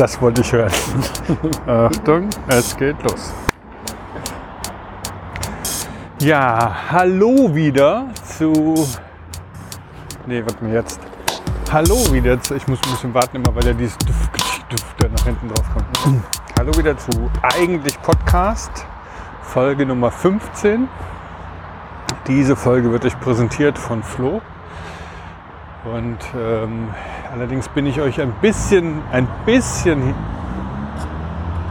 Das wollte ich hören. Achtung, es geht los. Ja, hallo wieder zu. Nee, warte mal jetzt. Hallo wieder zu. Ich muss ein bisschen warten immer, weil ja dieses Duft, Duft da nach hinten drauf kommt. Hallo wieder zu Eigentlich Podcast, Folge Nummer 15. Diese Folge wird euch präsentiert von Flo. Und ähm, allerdings bin ich euch ein bisschen, ein bisschen,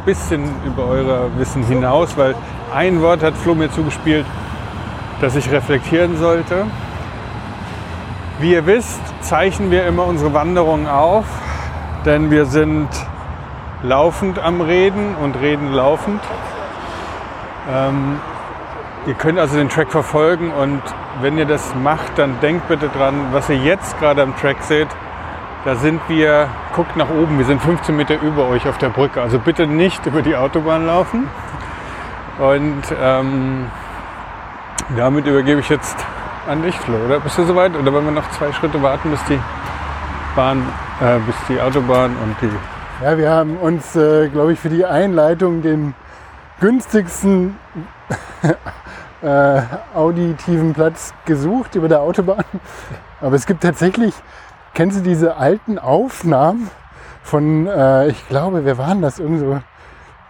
bisschen über euer Wissen hinaus, weil ein Wort hat Flo mir zugespielt, das ich reflektieren sollte. Wie ihr wisst, zeichnen wir immer unsere Wanderungen auf, denn wir sind laufend am Reden und reden laufend. Ähm, ihr könnt also den Track verfolgen und wenn ihr das macht, dann denkt bitte dran, was ihr jetzt gerade am Track seht. Da sind wir, guckt nach oben, wir sind 15 Meter über euch auf der Brücke. Also bitte nicht über die Autobahn laufen. Und ähm, damit übergebe ich jetzt an dich, Flo, oder? Bist du soweit? Oder wollen wir noch zwei Schritte warten, bis die Bahn, äh, bis die Autobahn und die. Ja, wir haben uns, äh, glaube ich, für die Einleitung den günstigsten äh, auditiven Platz gesucht über der Autobahn. Aber es gibt tatsächlich, kennst du diese alten Aufnahmen von, äh, ich glaube, wer waren das? Irgend so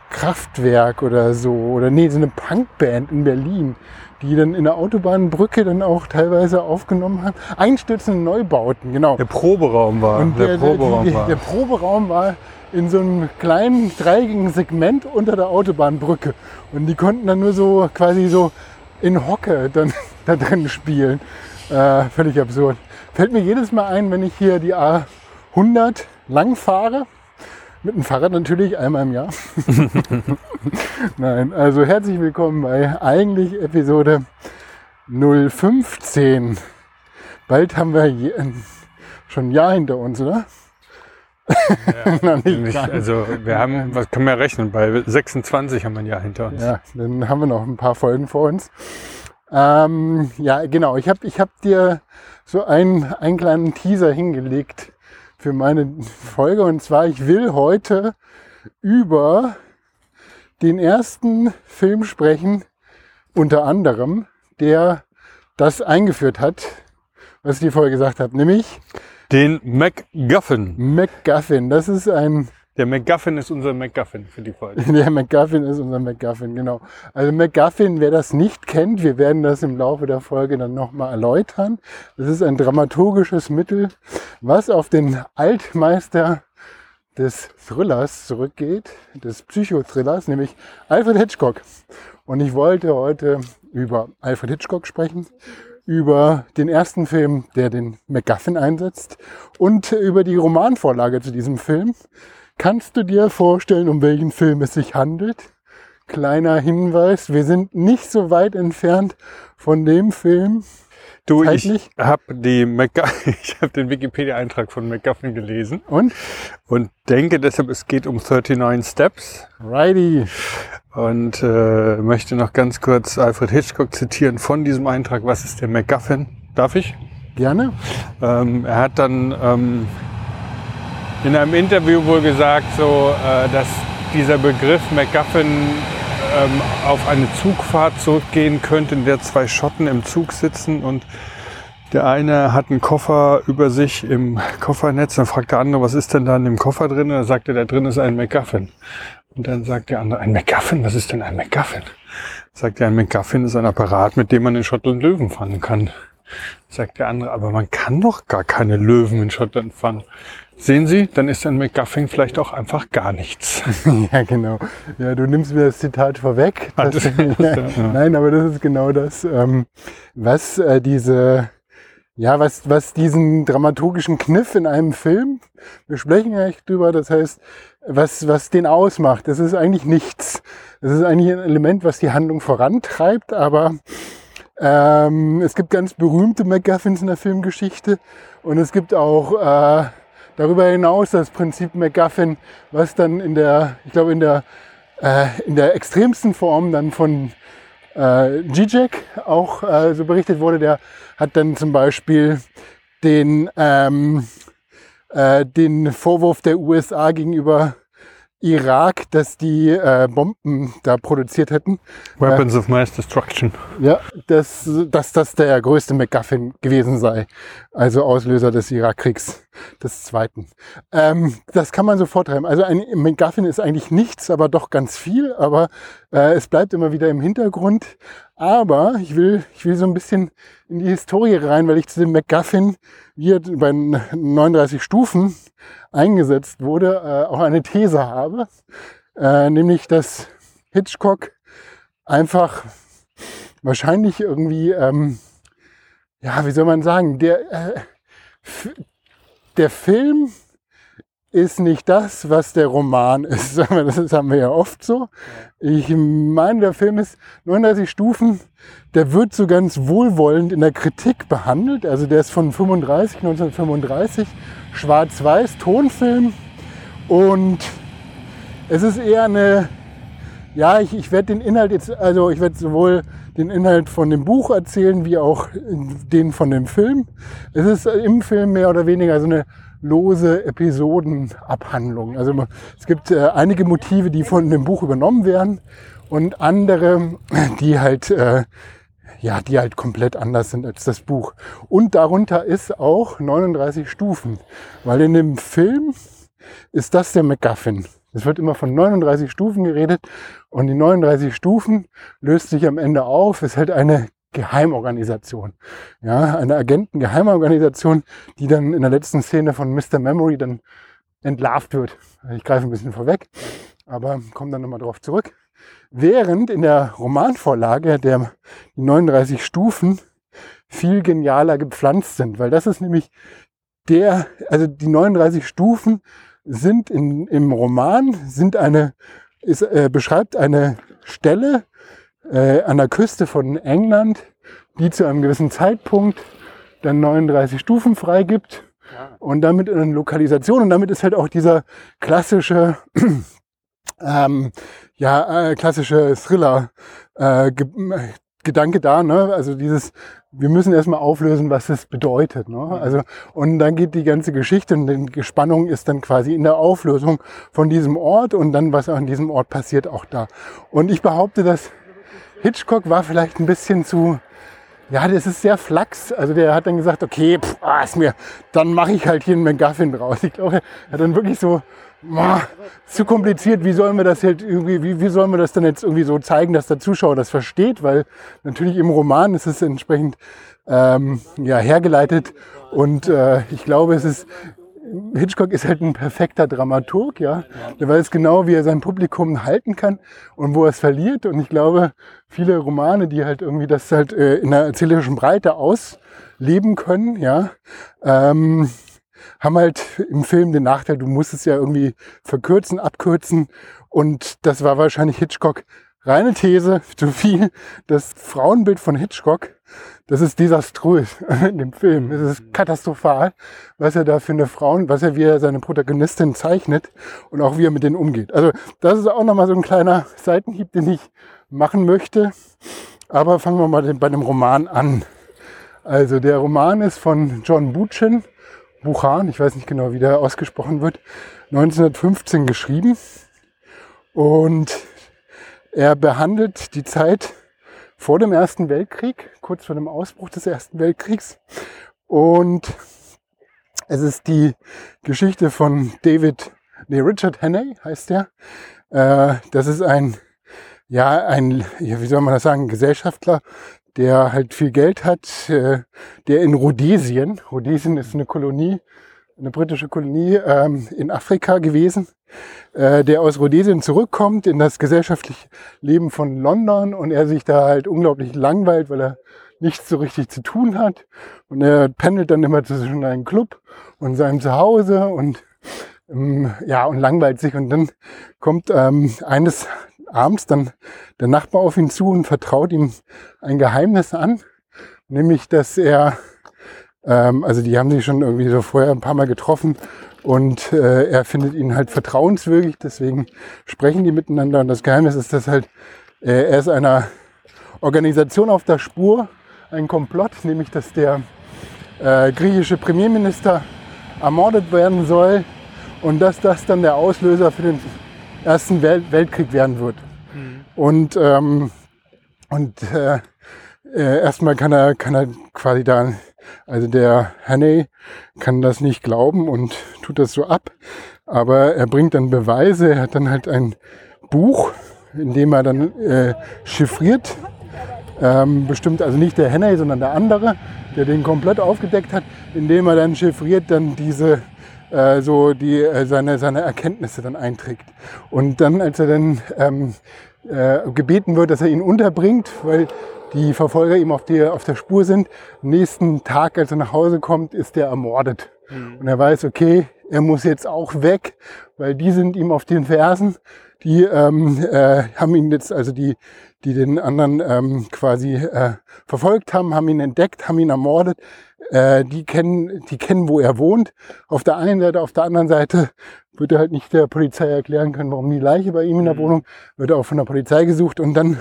Kraftwerk oder so. Oder nee, so eine Punkband in Berlin, die dann in der Autobahnbrücke dann auch teilweise aufgenommen haben. Einstürzende Neubauten, genau. Der Proberaum war. Und der, der, Proberaum die, war. der Proberaum war in so einem kleinen dreieckigen Segment unter der Autobahnbrücke. Und die konnten dann nur so quasi so in Hocke dann da drin spielen. Äh, völlig absurd. Fällt mir jedes Mal ein, wenn ich hier die A100 lang fahre. Mit dem Fahrrad natürlich einmal im Jahr. Nein, also herzlich willkommen bei eigentlich Episode 015. Bald haben wir schon ein Jahr hinter uns, oder? Ja, nicht, also wir haben, was können wir rechnen? Bei 26 haben wir ein Jahr hinter uns. Ja, dann haben wir noch ein paar Folgen vor uns. Ähm, ja, genau. Ich habe ich hab dir so einen, einen kleinen Teaser hingelegt für meine Folge. Und zwar, ich will heute über den ersten Film sprechen, unter anderem, der das eingeführt hat, was ich dir vorher gesagt habe, nämlich den MacGuffin. MacGuffin, das ist ein. Der MacGuffin ist unser MacGuffin für die Folge. Der MacGuffin ist unser MacGuffin, genau. Also MacGuffin, wer das nicht kennt, wir werden das im Laufe der Folge dann nochmal erläutern. Das ist ein dramaturgisches Mittel, was auf den Altmeister des Thrillers zurückgeht, des Psychothrillers, nämlich Alfred Hitchcock. Und ich wollte heute über Alfred Hitchcock sprechen, über den ersten Film, der den MacGuffin einsetzt und über die Romanvorlage zu diesem Film. Kannst du dir vorstellen, um welchen Film es sich handelt? Kleiner Hinweis, wir sind nicht so weit entfernt von dem Film. Du, Zeitlich. ich habe hab den Wikipedia-Eintrag von MacGuffin gelesen. Und? Und denke deshalb, es geht um 39 Steps. Righty. Und äh, möchte noch ganz kurz Alfred Hitchcock zitieren von diesem Eintrag. Was ist der MacGuffin? Darf ich? Gerne. Ähm, er hat dann ähm, in einem Interview wohl gesagt, so, äh, dass dieser Begriff MacGuffin ähm, auf eine Zugfahrt zurückgehen könnte, in der zwei Schotten im Zug sitzen und der eine hat einen Koffer über sich im Koffernetz, dann fragt der andere, was ist denn da in dem Koffer drin? Und dann sagt er, da drin ist ein MacGuffin. Und dann sagt der andere, ein MacGuffin? Was ist denn ein MacGuffin? Sagt er, ein MacGuffin ist ein Apparat, mit dem man in Schottland Löwen fangen kann. Sagt der andere, aber man kann doch gar keine Löwen in Schottland fangen. Sehen Sie, dann ist ein McGuffin vielleicht auch einfach gar nichts. ja, genau. Ja, du nimmst mir das Zitat vorweg. Das, das, ja, nein, aber das ist genau das, ähm, was äh, diese, ja, was, was diesen dramaturgischen Kniff in einem Film, wir sprechen ja echt drüber, das heißt, was, was den ausmacht, das ist eigentlich nichts. Das ist eigentlich ein Element, was die Handlung vorantreibt, aber ähm, es gibt ganz berühmte MacGuffins in der Filmgeschichte und es gibt auch äh, darüber hinaus das Prinzip MacGuffin, was dann in der, ich glaube, in der, äh, in der extremsten Form dann von äh, Zizek auch äh, so berichtet wurde, der hat dann zum Beispiel den, ähm, äh, den Vorwurf der USA gegenüber Irak, dass die äh, Bomben da produziert hätten. Weapons of Mass Destruction. Ja, dass, dass das der größte MacGuffin gewesen sei. Also Auslöser des Irakkriegs des Zweiten. Ähm, das kann man so vortreiben. Also ein MacGuffin ist eigentlich nichts, aber doch ganz viel. Aber äh, es bleibt immer wieder im Hintergrund. Aber ich will, ich will so ein bisschen in die Historie rein, weil ich zu dem MacGuffin, wie er bei 39 Stufen eingesetzt wurde, äh, auch eine These habe. Äh, nämlich, dass Hitchcock einfach wahrscheinlich irgendwie, ähm, ja, wie soll man sagen, der, äh, der Film ist nicht das, was der Roman ist. Das haben wir ja oft so. Ich meine, der Film ist 39 Stufen. Der wird so ganz wohlwollend in der Kritik behandelt. Also der ist von 35, 1935, schwarz-weiß, Tonfilm. Und es ist eher eine, ja, ich, ich werde den Inhalt jetzt, also ich werde sowohl den Inhalt von dem Buch erzählen, wie auch den von dem Film. Es ist im Film mehr oder weniger so eine lose Episodenabhandlung. Also es gibt äh, einige Motive, die von dem Buch übernommen werden und andere, die halt äh, ja, die halt komplett anders sind als das Buch. Und darunter ist auch 39 Stufen, weil in dem Film ist das der MacGuffin. Es wird immer von 39 Stufen geredet und die 39 Stufen löst sich am Ende auf, ist halt eine Geheimorganisation. Ja, eine Agenten-Geheimorganisation, die dann in der letzten Szene von Mr. Memory dann entlarvt wird. Ich greife ein bisschen vorweg, aber komme dann nochmal drauf zurück. Während in der Romanvorlage der die 39 Stufen viel genialer gepflanzt sind, weil das ist nämlich der, also die 39 Stufen sind in, im Roman, sind eine, ist, äh, beschreibt eine Stelle, äh, an der Küste von England, die zu einem gewissen Zeitpunkt dann 39 Stufen freigibt und damit eine Lokalisation. Und damit ist halt auch dieser klassische ähm, ja äh, klassische Thriller äh, Gedanke da, ne? Also dieses, wir müssen erstmal auflösen, was es bedeutet. Ne? Mhm. Also, und dann geht die ganze Geschichte und die Spannung ist dann quasi in der Auflösung von diesem Ort und dann, was an diesem Ort passiert, auch da. Und ich behaupte, dass Hitchcock war vielleicht ein bisschen zu, ja, das ist sehr flachs. Also der hat dann gesagt, okay, pff, ah, ist mir, dann mache ich halt hier einen McGuffin draus. Ich glaube, er hat dann wirklich so, boah, zu kompliziert, wie sollen wir das halt irgendwie, wie, wie sollen wir das dann jetzt irgendwie so zeigen, dass der Zuschauer das versteht? Weil natürlich im Roman ist es entsprechend ähm, ja, hergeleitet und äh, ich glaube, es ist Hitchcock ist halt ein perfekter Dramaturg, ja. Der weiß genau, wie er sein Publikum halten kann und wo er es verliert. Und ich glaube, viele Romane, die halt irgendwie das halt äh, in der erzählerischen Breite ausleben können, ja, ähm, haben halt im Film den Nachteil, du musst es ja irgendwie verkürzen, abkürzen. Und das war wahrscheinlich Hitchcock reine These, zu viel. Das Frauenbild von Hitchcock das ist desaströs in dem Film. Es ist katastrophal, was er da für eine Frau, was er wie er seine Protagonistin zeichnet und auch wie er mit denen umgeht. Also das ist auch nochmal so ein kleiner Seitenhieb, den ich machen möchte. Aber fangen wir mal bei dem Roman an. Also der Roman ist von John Buchan, Buchan, ich weiß nicht genau, wie der ausgesprochen wird, 1915 geschrieben. Und er behandelt die Zeit vor dem Ersten Weltkrieg, kurz vor dem Ausbruch des Ersten Weltkriegs. Und es ist die Geschichte von David, nee, Richard Henney heißt der. Äh, das ist ein, ja, ein, wie soll man das sagen, Gesellschaftler, der halt viel Geld hat, äh, der in Rhodesien, Rhodesien ist eine Kolonie, eine britische Kolonie ähm, in Afrika gewesen, äh, der aus Rhodesien zurückkommt in das gesellschaftliche Leben von London und er sich da halt unglaublich langweilt, weil er nichts so richtig zu tun hat. Und er pendelt dann immer zwischen einem Club und seinem Zuhause und ähm, ja, und langweilt sich. Und dann kommt ähm, eines abends dann der Nachbar auf ihn zu und vertraut ihm ein Geheimnis an, nämlich dass er, ähm, also die haben sich schon irgendwie so vorher ein paar Mal getroffen und äh, er findet ihn halt vertrauenswürdig, deswegen sprechen die miteinander. Und das Geheimnis ist, dass halt äh, er ist einer Organisation auf der Spur, ein Komplott, nämlich dass der äh, griechische Premierminister ermordet werden soll und dass das dann der Auslöser für den Ersten Welt Weltkrieg werden wird. Mhm. Und, ähm, und äh, äh, erstmal kann er, kann er quasi da, also der Hannay kann das nicht glauben und tut das so ab. Aber er bringt dann Beweise, er hat dann halt ein Buch, in dem er dann äh, chiffriert, ähm, bestimmt also nicht der Henney, sondern der andere, der den komplett aufgedeckt hat, indem er dann chiffriert dann diese äh, so die äh, seine seine Erkenntnisse dann einträgt und dann als er dann ähm, äh, gebeten wird, dass er ihn unterbringt, weil die Verfolger ihm auf, die, auf der Spur sind. nächsten Tag, als er nach Hause kommt, ist er ermordet. Mhm. Und er weiß, okay, er muss jetzt auch weg, weil die sind ihm auf den Fersen. Die ähm, äh, haben ihn jetzt, also die, die den anderen ähm, quasi äh, verfolgt haben, haben ihn entdeckt, haben ihn ermordet. Äh, die kennen, die kennen, wo er wohnt. Auf der einen Seite, auf der anderen Seite wird er halt nicht der Polizei erklären können, warum die Leiche bei ihm in der mhm. Wohnung, wird er auch von der Polizei gesucht und dann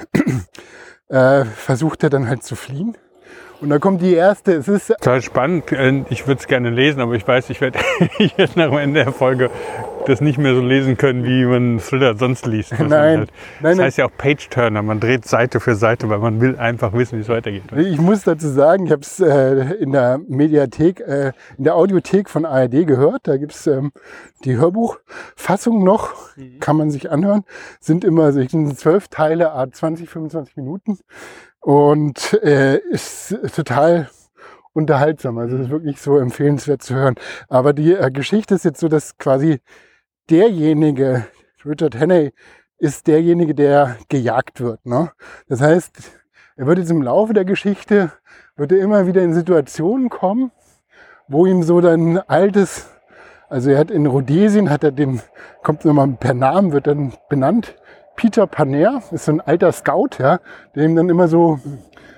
äh, versucht er dann halt zu fliehen. Und da kommt die erste, es ist... Total spannend, äh, ich würde es gerne lesen, aber ich weiß, ich werde jetzt nach dem Ende der Folge das nicht mehr so lesen können, wie man Thriller sonst liest. Nein, halt, nein, das heißt ja auch Page-Turner, man dreht Seite für Seite, weil man will einfach wissen, wie es weitergeht. Ich muss dazu sagen, ich habe es äh, in der Mediathek, äh, in der Audiothek von ARD gehört. Da gibt's ähm, die Hörbuchfassung noch, mhm. kann man sich anhören. Sind immer so zwölf Teile, 20, 25 Minuten. Und äh, ist total unterhaltsam. Also es ist wirklich so empfehlenswert zu hören. Aber die äh, Geschichte ist jetzt so, dass quasi derjenige, Richard Henney, ist derjenige, der gejagt wird. Ne? Das heißt, er wird jetzt im Laufe der Geschichte, wird er immer wieder in Situationen kommen, wo ihm so dann altes, also er hat in Rhodesien, hat er den, kommt nochmal per Namen, wird dann benannt, Peter Paner, ist so ein alter Scout, ja, der ihm dann immer so,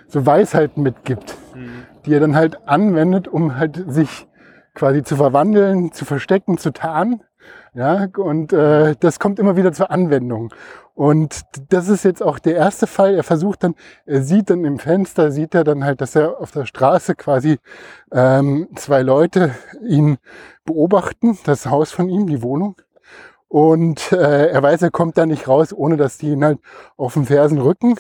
so Weisheiten mitgibt, mhm. die er dann halt anwendet, um halt sich quasi zu verwandeln, zu verstecken, zu tarnen. Ja, und äh, das kommt immer wieder zur Anwendung. Und das ist jetzt auch der erste Fall. Er versucht dann, er sieht dann im Fenster, sieht er dann halt, dass er auf der Straße quasi ähm, zwei Leute ihn beobachten, das Haus von ihm, die Wohnung. Und äh, er weiß, er kommt da nicht raus, ohne dass die ihn halt auf den Fersen rücken.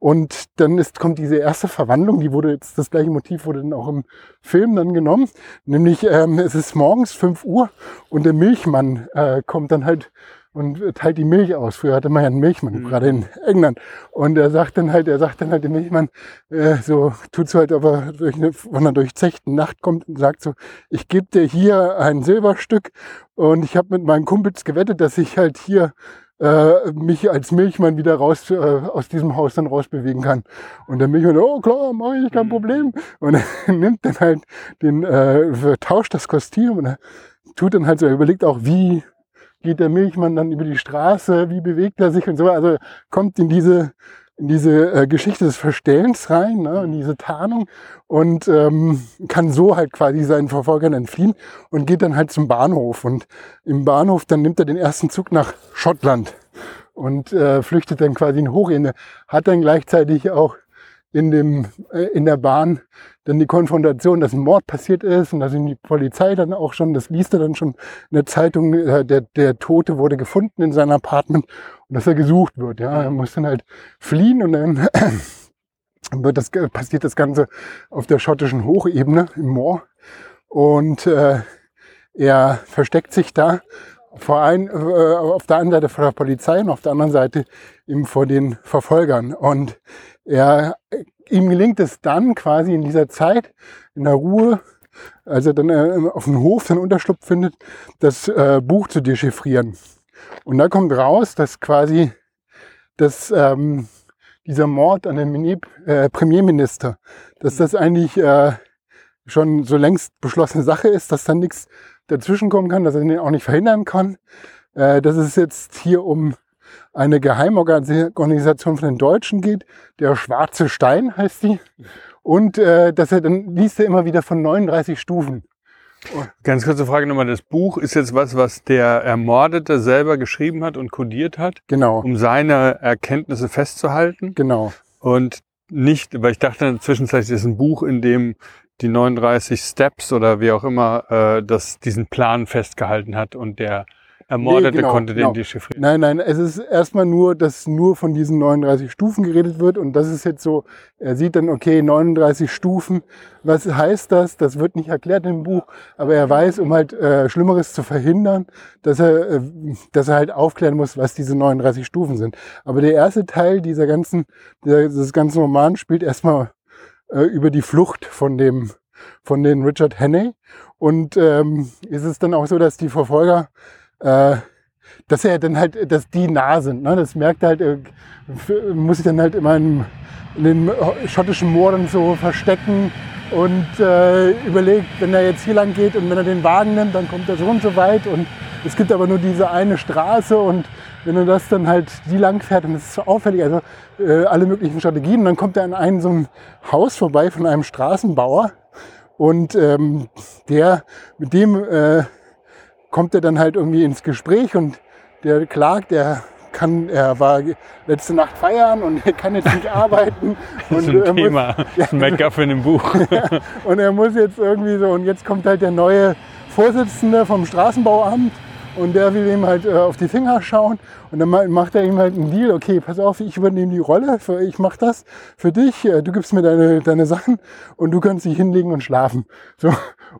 Und dann ist, kommt diese erste Verwandlung, die wurde jetzt, das gleiche Motiv wurde dann auch im Film dann genommen. Nämlich, ähm, es ist morgens 5 Uhr und der Milchmann äh, kommt dann halt und teilt die Milch aus. Früher hatte man ja einen Milchmann, mhm. gerade in England. Und er sagt dann halt, er sagt dann halt dem Milchmann, äh, so tut so halt, aber durch eine von einer durchzechten Nacht kommt und sagt so, ich gebe dir hier ein Silberstück und ich habe mit meinen Kumpels gewettet, dass ich halt hier äh, mich als Milchmann wieder raus äh, aus diesem Haus dann rausbewegen kann. Und der Milchmann, oh klar, mache ich, kein mhm. Problem. Und er nimmt dann halt den, äh, tauscht das Kostüm und er tut dann halt so, er überlegt auch, wie geht der Milchmann dann über die Straße, wie bewegt er sich und so. Also kommt in diese in diese äh, Geschichte des Verstellens rein, ne, in diese Tarnung und ähm, kann so halt quasi seinen Verfolgern entfliehen und geht dann halt zum Bahnhof. Und im Bahnhof, dann nimmt er den ersten Zug nach Schottland und äh, flüchtet dann quasi in Hochende, hat dann gleichzeitig auch in, dem, äh, in der Bahn dann die Konfrontation, dass ein Mord passiert ist und dass ihn die Polizei dann auch schon, das liest er dann schon in der Zeitung, äh, der, der Tote wurde gefunden in seinem Apartment und dass er gesucht wird. Ja, er muss dann halt fliehen und dann wird das, passiert das Ganze auf der schottischen Hochebene im Moor und äh, er versteckt sich da vor ein, äh, auf der einen Seite vor der Polizei und auf der anderen Seite eben vor den Verfolgern. Und er, ihm gelingt es dann quasi in dieser Zeit, in der Ruhe, als er dann äh, auf dem Hof seinen Unterschlupf findet, das äh, Buch zu dechiffrieren. Und da kommt raus, dass quasi dass, ähm, dieser Mord an den äh, Premierminister, dass das eigentlich äh, schon so längst beschlossene Sache ist, dass da nichts dazwischenkommen kann, dass er den auch nicht verhindern kann. Äh, dass es jetzt hier um eine Geheimorganisation von den Deutschen geht, der Schwarze Stein heißt die. Und äh, dass er dann liest er immer wieder von 39 Stufen. Ganz kurze Frage nochmal. Das Buch ist jetzt was, was der Ermordete selber geschrieben hat und kodiert hat. Genau. Um seine Erkenntnisse festzuhalten. Genau. Und nicht, weil ich dachte zwischenzeitlich ist ein Buch, in dem die 39 Steps oder wie auch immer äh, das diesen Plan festgehalten hat und der Ermordete Nee, genau, konnte genau. den dechiffrieren. Nein, nein, es ist erstmal nur, dass nur von diesen 39 Stufen geredet wird und das ist jetzt so, er sieht dann, okay, 39 Stufen, was heißt das? Das wird nicht erklärt im Buch, aber er weiß, um halt äh, Schlimmeres zu verhindern, dass er, äh, dass er halt aufklären muss, was diese 39 Stufen sind. Aber der erste Teil dieser ganzen, dieser, dieses ganzen Roman spielt erstmal äh, über die Flucht von dem, von den Richard Henney und ähm, ist es dann auch so, dass die Verfolger äh, dass er dann halt, dass die nah sind. Ne? Das merkt er halt, f- muss sich dann halt immer in, in den schottischen Mooren so verstecken und äh, überlegt, wenn er jetzt hier lang geht und wenn er den Wagen nimmt, dann kommt er so und so weit und es gibt aber nur diese eine Straße und wenn er das dann halt die lang fährt, dann ist es so auffällig, also äh, alle möglichen Strategien dann kommt er an ein so ein Haus vorbei von einem Straßenbauer und ähm, der, mit dem äh, kommt er dann halt irgendwie ins Gespräch und der klagt, er kann, er war letzte Nacht feiern und er kann jetzt nicht arbeiten. Das ist und, ein er muss, Thema. Das ist ein MacGuffin im Buch. und er muss jetzt irgendwie so, und jetzt kommt halt der neue Vorsitzende vom Straßenbauamt und der will ihm halt äh, auf die Finger schauen und dann ma- macht er ihm halt einen Deal, okay, pass auf, ich übernehme die Rolle, für, ich mache das für dich, äh, du gibst mir deine, deine Sachen und du kannst dich hinlegen und schlafen. So.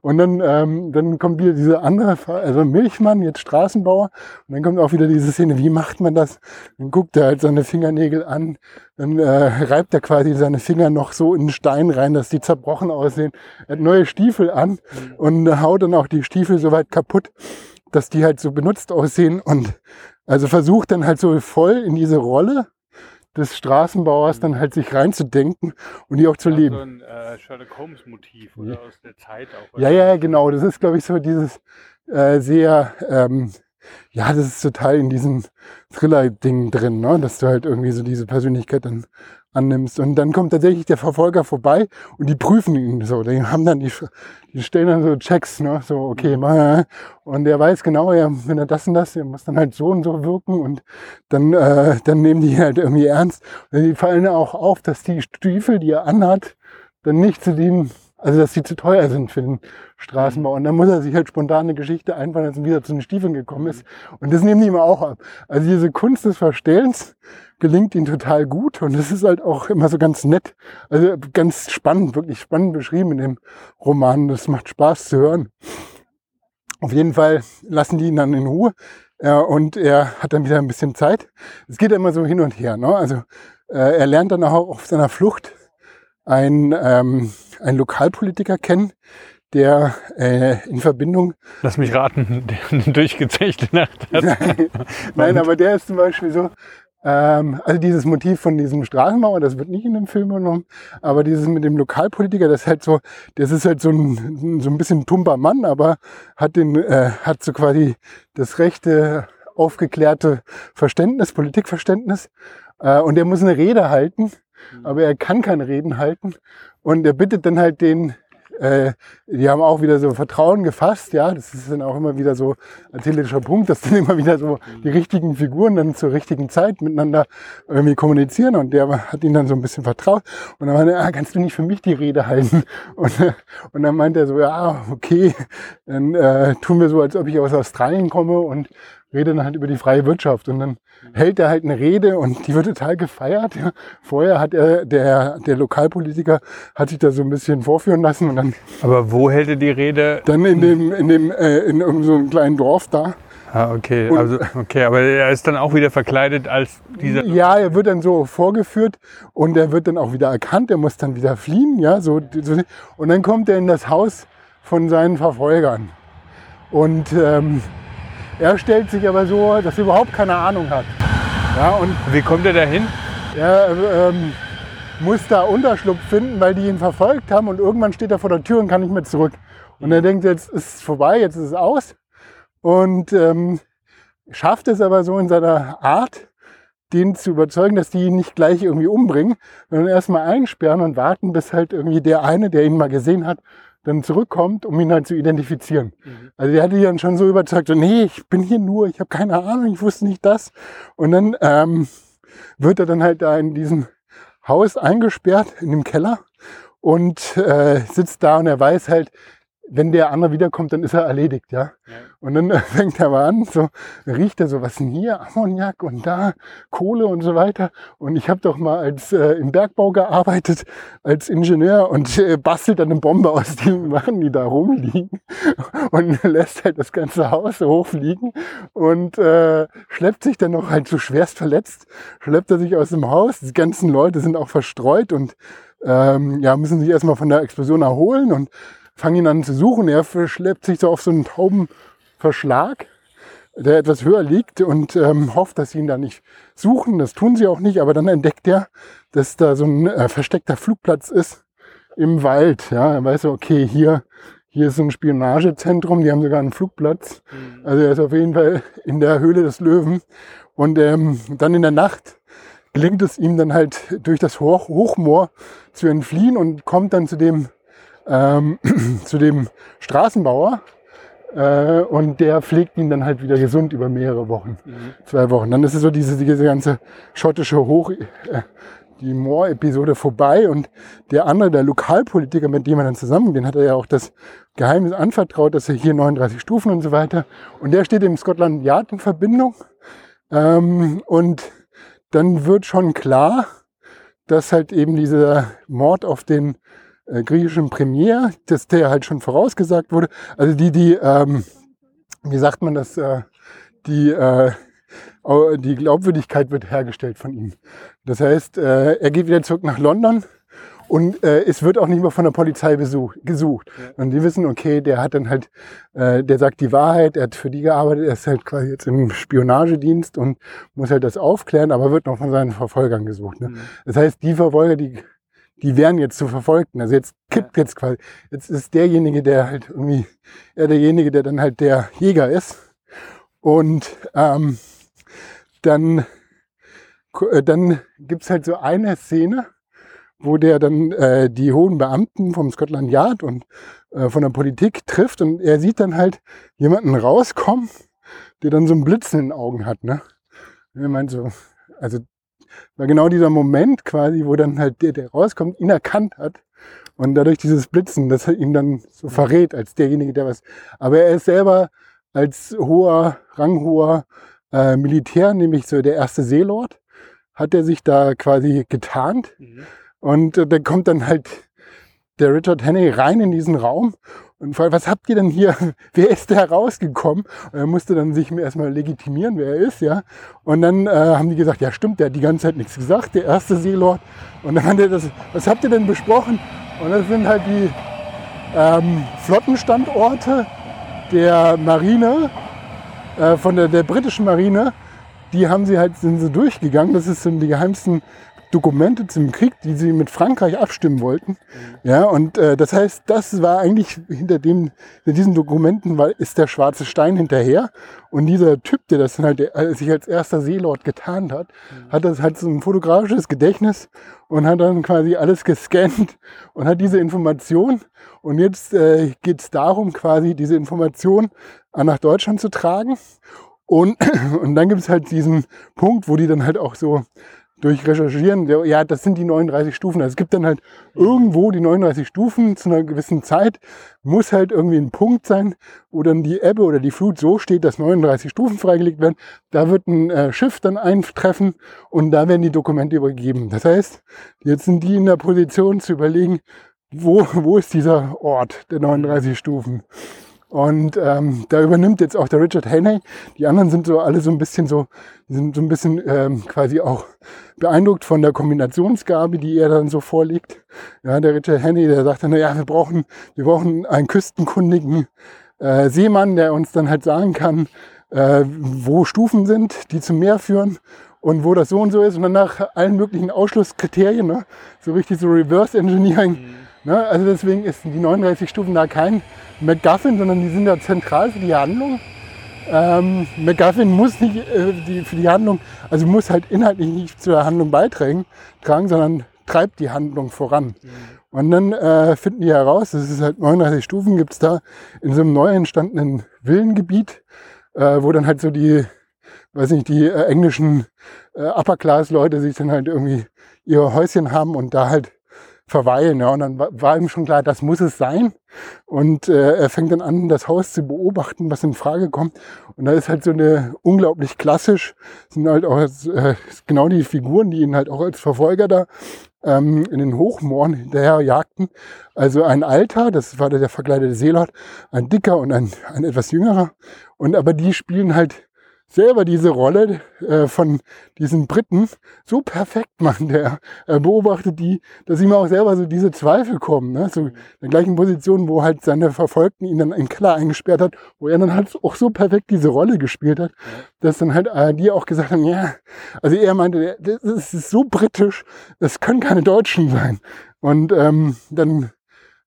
Und dann, ähm, dann kommt wieder diese andere, also Milchmann, jetzt Straßenbauer und dann kommt auch wieder diese Szene, wie macht man das? Dann guckt er halt seine Fingernägel an, dann äh, reibt er quasi seine Finger noch so in den Stein rein, dass die zerbrochen aussehen. Er hat neue Stiefel an und haut dann auch die Stiefel so weit kaputt, dass die halt so benutzt aussehen und also versucht dann halt so voll in diese Rolle des Straßenbauers dann halt sich reinzudenken und die auch zu leben. So ein äh, Sherlock Holmes Motiv oder aus der Zeit auch. Ja, ja, genau. Das ist, glaube ich, so dieses äh, sehr, ähm, ja, das ist total in diesem Thriller-Ding drin, ne? dass du halt irgendwie so diese Persönlichkeit dann annimmst. Und dann kommt tatsächlich der Verfolger vorbei und die prüfen ihn so. Die haben dann die, die stellen dann so Checks, ne? so, okay, mal. Und er weiß genau, ja, wenn er das und das, er muss dann halt so und so wirken und dann, äh, dann nehmen die ihn halt irgendwie ernst. Und die fallen auch auf, dass die Stiefel, die er anhat, dann nicht zu dem, also dass die zu teuer sind für den Straßenbau. Und dann muss er sich halt spontan eine Geschichte einfallen, als er wieder zu den Stiefeln gekommen ist. Und das nehmen die ihm auch ab. Also diese Kunst des Verstellens gelingt ihm total gut und das ist halt auch immer so ganz nett. Also ganz spannend, wirklich spannend beschrieben in dem Roman. Das macht Spaß zu hören. Auf jeden Fall lassen die ihn dann in Ruhe und er hat dann wieder ein bisschen Zeit. Es geht ja immer so hin und her. Ne? Also äh, er lernt dann auch auf seiner Flucht einen, ähm, einen Lokalpolitiker kennen, der äh, in Verbindung Lass mich raten, durchgezechte Nacht hat. Nein, aber der ist zum Beispiel so, ähm, also dieses Motiv von diesem Straßenbauer, das wird nicht in dem Film genommen, aber dieses mit dem Lokalpolitiker, das ist halt so, das ist halt so ein, so ein bisschen ein tumper Mann, aber hat den, äh, hat so quasi das rechte, aufgeklärte Verständnis, Politikverständnis, äh, und der muss eine Rede halten, aber er kann keine Reden halten und er bittet dann halt den, äh, die haben auch wieder so Vertrauen gefasst, ja, das ist dann auch immer wieder so ein theoretischer Punkt, dass dann immer wieder so die richtigen Figuren dann zur richtigen Zeit miteinander irgendwie kommunizieren und der hat ihn dann so ein bisschen vertraut und dann meinte er, ah, kannst du nicht für mich die Rede halten? Und, und dann meint er so, ja, okay, dann äh, tun wir so, als ob ich aus Australien komme und rede dann halt über die freie Wirtschaft und dann hält er halt eine Rede und die wird total gefeiert. Ja. Vorher hat er, der, der Lokalpolitiker hat sich da so ein bisschen vorführen lassen und dann, Aber wo hält er die Rede? dann in dem, in dem, äh, in irgendeinem so einem kleinen Dorf da. Ah, okay. Und- Also, okay, aber er ist dann auch wieder verkleidet als dieser. Ja, er wird dann so vorgeführt und er wird dann auch wieder erkannt, er muss dann wieder fliehen, ja, so, so und dann kommt er in das Haus von seinen Verfolgern. Und ähm, er stellt sich aber so, dass er überhaupt keine Ahnung hat. Ja, und Wie kommt er dahin? er ähm, muss da Unterschlupf finden, weil die ihn verfolgt haben und irgendwann steht er vor der Tür und kann nicht mehr zurück. Und er denkt, jetzt ist es vorbei, jetzt ist es aus. Und ähm, schafft es aber so in seiner Art, den zu überzeugen, dass die ihn nicht gleich irgendwie umbringen, sondern erstmal einsperren und warten, bis halt irgendwie der eine, der ihn mal gesehen hat, dann zurückkommt, um ihn halt zu identifizieren. Also der hatte die dann schon so überzeugt, so, nee, ich bin hier nur, ich habe keine Ahnung, ich wusste nicht das. Und dann ähm, wird er dann halt da in diesem Haus eingesperrt, in dem Keller und äh, sitzt da und er weiß halt, wenn der andere wiederkommt, dann ist er erledigt, ja. ja. Und dann fängt er mal an, so riecht er so, was denn hier, Ammoniak und da Kohle und so weiter. Und ich habe doch mal als äh, im Bergbau gearbeitet, als Ingenieur und äh, bastelt dann eine Bombe aus den Sachen, die da rumliegen und lässt halt das ganze Haus hochfliegen und äh, schleppt sich dann noch halt so schwerst verletzt, schleppt er sich aus dem Haus. Die ganzen Leute sind auch verstreut und ähm, ja, müssen sich erstmal von der Explosion erholen und fangen ihn an zu suchen. Er schleppt sich so auf so einen Taubenverschlag, der etwas höher liegt und ähm, hofft, dass sie ihn da nicht suchen. Das tun sie auch nicht, aber dann entdeckt er, dass da so ein äh, versteckter Flugplatz ist im Wald. Ja, er weiß so, okay, hier, hier ist so ein Spionagezentrum, die haben sogar einen Flugplatz. Mhm. Also er ist auf jeden Fall in der Höhle des Löwen. Und ähm, dann in der Nacht gelingt es ihm dann halt durch das Hoch Hochmoor zu entfliehen und kommt dann zu dem ähm, zu dem Straßenbauer äh, und der pflegt ihn dann halt wieder gesund über mehrere Wochen, mhm. zwei Wochen. Dann ist es so diese, diese ganze schottische Hoch, äh, die Moor-Episode vorbei und der andere, der Lokalpolitiker, mit dem er dann zusammen, den hat er ja auch das Geheimnis anvertraut, dass er hier 39 Stufen und so weiter und der steht im Scotland Yard in Verbindung ähm, und dann wird schon klar, dass halt eben dieser Mord auf den äh, griechischen Premier, dass der halt schon vorausgesagt wurde. Also die, die, ähm, wie sagt man das, äh, die, äh, die Glaubwürdigkeit wird hergestellt von ihm. Das heißt, äh, er geht wieder zurück nach London und äh, es wird auch nicht mehr von der Polizei besucht, gesucht. Ja. Und die wissen, okay, der hat dann halt, äh, der sagt die Wahrheit, er hat für die gearbeitet, er ist halt quasi jetzt im Spionagedienst und muss halt das aufklären, aber wird noch von seinen Verfolgern gesucht. Ne? Mhm. Das heißt, die Verfolger, die die wären jetzt zu Verfolgten. Also jetzt kippt jetzt quasi, jetzt ist derjenige, der halt irgendwie, ja, derjenige, der dann halt der Jäger ist. Und ähm, dann, äh, dann gibt's halt so eine Szene, wo der dann äh, die hohen Beamten vom Scotland Yard und äh, von der Politik trifft und er sieht dann halt jemanden rauskommen, der dann so ein Blitzen in den Augen hat. Ne? Und er meint so, also war genau dieser Moment quasi, wo dann halt der, der rauskommt, ihn erkannt hat. Und dadurch dieses Blitzen, das ihn dann so verrät als derjenige, der was. Aber er ist selber als hoher, ranghoher äh, Militär, nämlich so der erste Seelord, hat er sich da quasi getarnt. Mhm. Und äh, da kommt dann halt der Richard Henney rein in diesen Raum und fragt, was habt ihr denn hier? Wer ist da rausgekommen? Und er musste dann sich erstmal legitimieren, wer er ist, ja. Und dann äh, haben die gesagt, ja stimmt, der hat die ganze Zeit nichts gesagt, der erste Seelord. Und dann hat er das, was habt ihr denn besprochen? Und das sind halt die ähm, Flottenstandorte der Marine, äh, von der, der britischen Marine. Die haben sie halt, sind sie durchgegangen. Das sind die geheimsten Dokumente zum Krieg, die sie mit Frankreich abstimmen wollten. Mhm. Ja, und äh, das heißt, das war eigentlich hinter dem, hinter diesen Dokumenten war, ist der schwarze Stein hinterher. Und dieser Typ, der das dann halt der, sich als erster Seelord getan hat, mhm. hat das halt so ein fotografisches Gedächtnis und hat dann quasi alles gescannt und hat diese Information. Und jetzt äh, geht es darum, quasi diese Information nach Deutschland zu tragen. Und, und dann gibt es halt diesen Punkt, wo die dann halt auch so durch Recherchieren, ja, das sind die 39 Stufen. Also es gibt dann halt irgendwo die 39 Stufen zu einer gewissen Zeit, muss halt irgendwie ein Punkt sein, wo dann die Ebbe oder die Flut so steht, dass 39 Stufen freigelegt werden. Da wird ein äh, Schiff dann eintreffen und da werden die Dokumente übergeben. Das heißt, jetzt sind die in der Position zu überlegen, wo, wo ist dieser Ort der 39 Stufen? Und ähm, da übernimmt jetzt auch der Richard Haney. Die anderen sind so alle so ein bisschen so, sind so ein bisschen ähm, quasi auch beeindruckt von der Kombinationsgabe, die er dann so vorlegt. Ja, der Richard Haney, der sagt dann, ja, wir brauchen, wir brauchen einen küstenkundigen äh, Seemann, der uns dann halt sagen kann, äh, wo Stufen sind, die zum Meer führen und wo das so und so ist und dann nach allen möglichen Ausschlusskriterien, ne? so richtig so Reverse Engineering. Ne? Also deswegen ist die 39 Stufen da kein MacGuffin, sondern die sind da zentral für die Handlung. Ähm, MacGuffin muss nicht äh, die, für die Handlung, also muss halt inhaltlich nicht zur Handlung beitragen, tragen, sondern treibt die Handlung voran. Mhm. Und dann äh, finden die heraus, das ist halt 39 Stufen, gibt es da in so einem neu entstandenen Villengebiet, äh, wo dann halt so die, weiß nicht, die äh, englischen äh, Upper-Class-Leute sich dann halt irgendwie ihre Häuschen haben und da halt verweilen. Ja. Und dann war ihm schon klar, das muss es sein. Und äh, er fängt dann an, das Haus zu beobachten, was in Frage kommt. Und da ist halt so eine unglaublich klassisch, sind halt auch äh, genau die Figuren, die ihn halt auch als Verfolger da ähm, in den Hochmooren hinterher jagten. Also ein Alter, das war der verkleidete Seelord, ein dicker und ein, ein etwas jüngerer. Und aber die spielen halt selber diese Rolle äh, von diesen Briten so perfekt machen. Der er beobachtet die, dass ihm auch selber so diese Zweifel kommen. Ne? So in der gleichen Position, wo halt seine Verfolgten ihn dann in Keller eingesperrt hat, wo er dann halt auch so perfekt diese Rolle gespielt hat, dass dann halt äh, die auch gesagt haben, ja, also er meinte, das ist so britisch, das können keine Deutschen sein. Und ähm, dann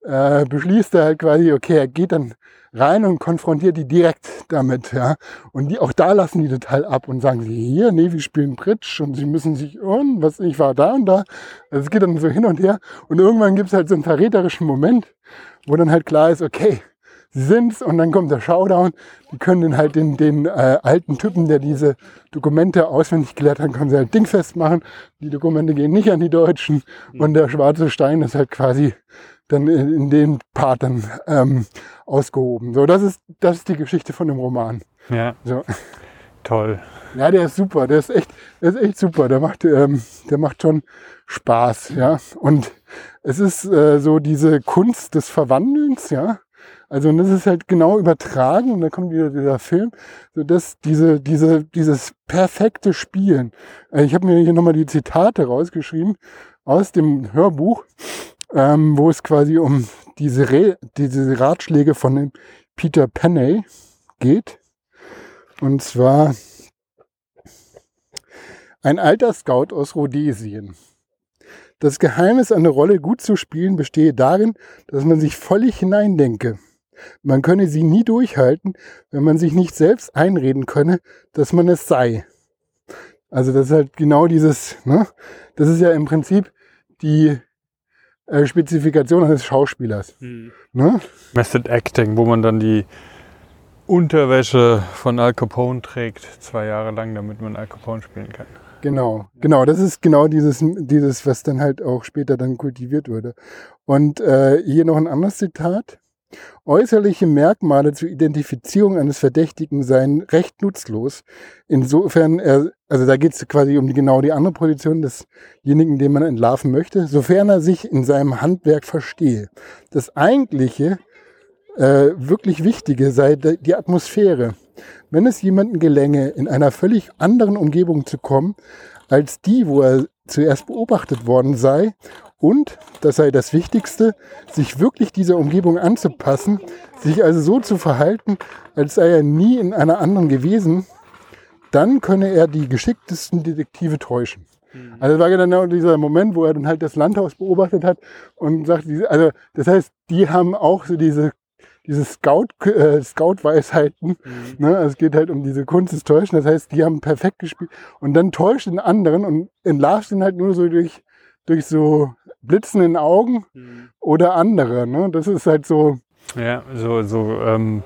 äh, beschließt er halt quasi, okay, er geht dann rein und konfrontiert die direkt damit, ja. Und die, auch da lassen die total ab und sagen sie, hier, nee, wir spielen Bridge und sie müssen sich irren, was, ich war da und da. Also es geht dann so hin und her. Und irgendwann gibt es halt so einen verräterischen Moment, wo dann halt klar ist, okay, sie sind's und dann kommt der Showdown. Die können dann halt den, den äh, alten Typen, der diese Dokumente auswendig gelehrt hat, können sie halt dingfest machen. Die Dokumente gehen nicht an die Deutschen und der schwarze Stein ist halt quasi dann in, in dem Part dann ähm, ausgehoben. So, das ist, das ist die Geschichte von dem Roman. Ja. So. Toll. Ja, der ist super. Der ist echt, der ist echt super. Der macht, ähm, der macht schon Spaß, ja. Und es ist äh, so diese Kunst des Verwandelns, ja. Also und das ist halt genau übertragen und da kommt wieder dieser Film, so dass diese, diese, dieses perfekte Spielen. Äh, ich habe mir hier nochmal die Zitate rausgeschrieben aus dem Hörbuch ähm, wo es quasi um diese, Re diese Ratschläge von dem Peter Penney geht. Und zwar ein alter Scout aus Rhodesien. Das Geheimnis, eine Rolle gut zu spielen, bestehe darin, dass man sich völlig hineindenke. Man könne sie nie durchhalten, wenn man sich nicht selbst einreden könne, dass man es sei. Also das ist halt genau dieses, ne? Das ist ja im Prinzip die äh, Spezifikation eines Schauspielers. Mhm. Ne? Method Acting, wo man dann die Unterwäsche von Al Capone trägt, zwei Jahre lang, damit man Al Capone spielen kann. Genau, genau, das ist genau dieses, dieses, was dann halt auch später dann kultiviert wurde. Und äh, hier noch ein anderes Zitat. Äußerliche Merkmale zur Identifizierung eines Verdächtigen seien recht nutzlos. Insofern, er, also da geht es quasi um die, genau die andere Position desjenigen, den man entlarven möchte, sofern er sich in seinem Handwerk verstehe. Das eigentliche, äh, wirklich Wichtige sei die Atmosphäre. Wenn es jemandem gelänge, in einer völlig anderen Umgebung zu kommen, als die, wo er zuerst beobachtet worden sei und, das sei das Wichtigste, sich wirklich dieser Umgebung anzupassen, sich also so zu verhalten, als sei er nie in einer anderen gewesen, dann könne er die geschicktesten Detektive täuschen. Mhm. Also das war genau dieser Moment, wo er dann halt das Landhaus beobachtet hat und sagt, also das heißt, die haben auch so diese diese Scout, äh, Scout-Weisheiten. Mhm. Ne? Also es geht halt um diese Kunst des Täuschen. Das heißt, die haben perfekt gespielt und dann täuscht den anderen und entlarvt ihn halt nur so durch, durch so blitzenden Augen mhm. oder andere. Ne? Das ist halt so. Ja, so, so ähm,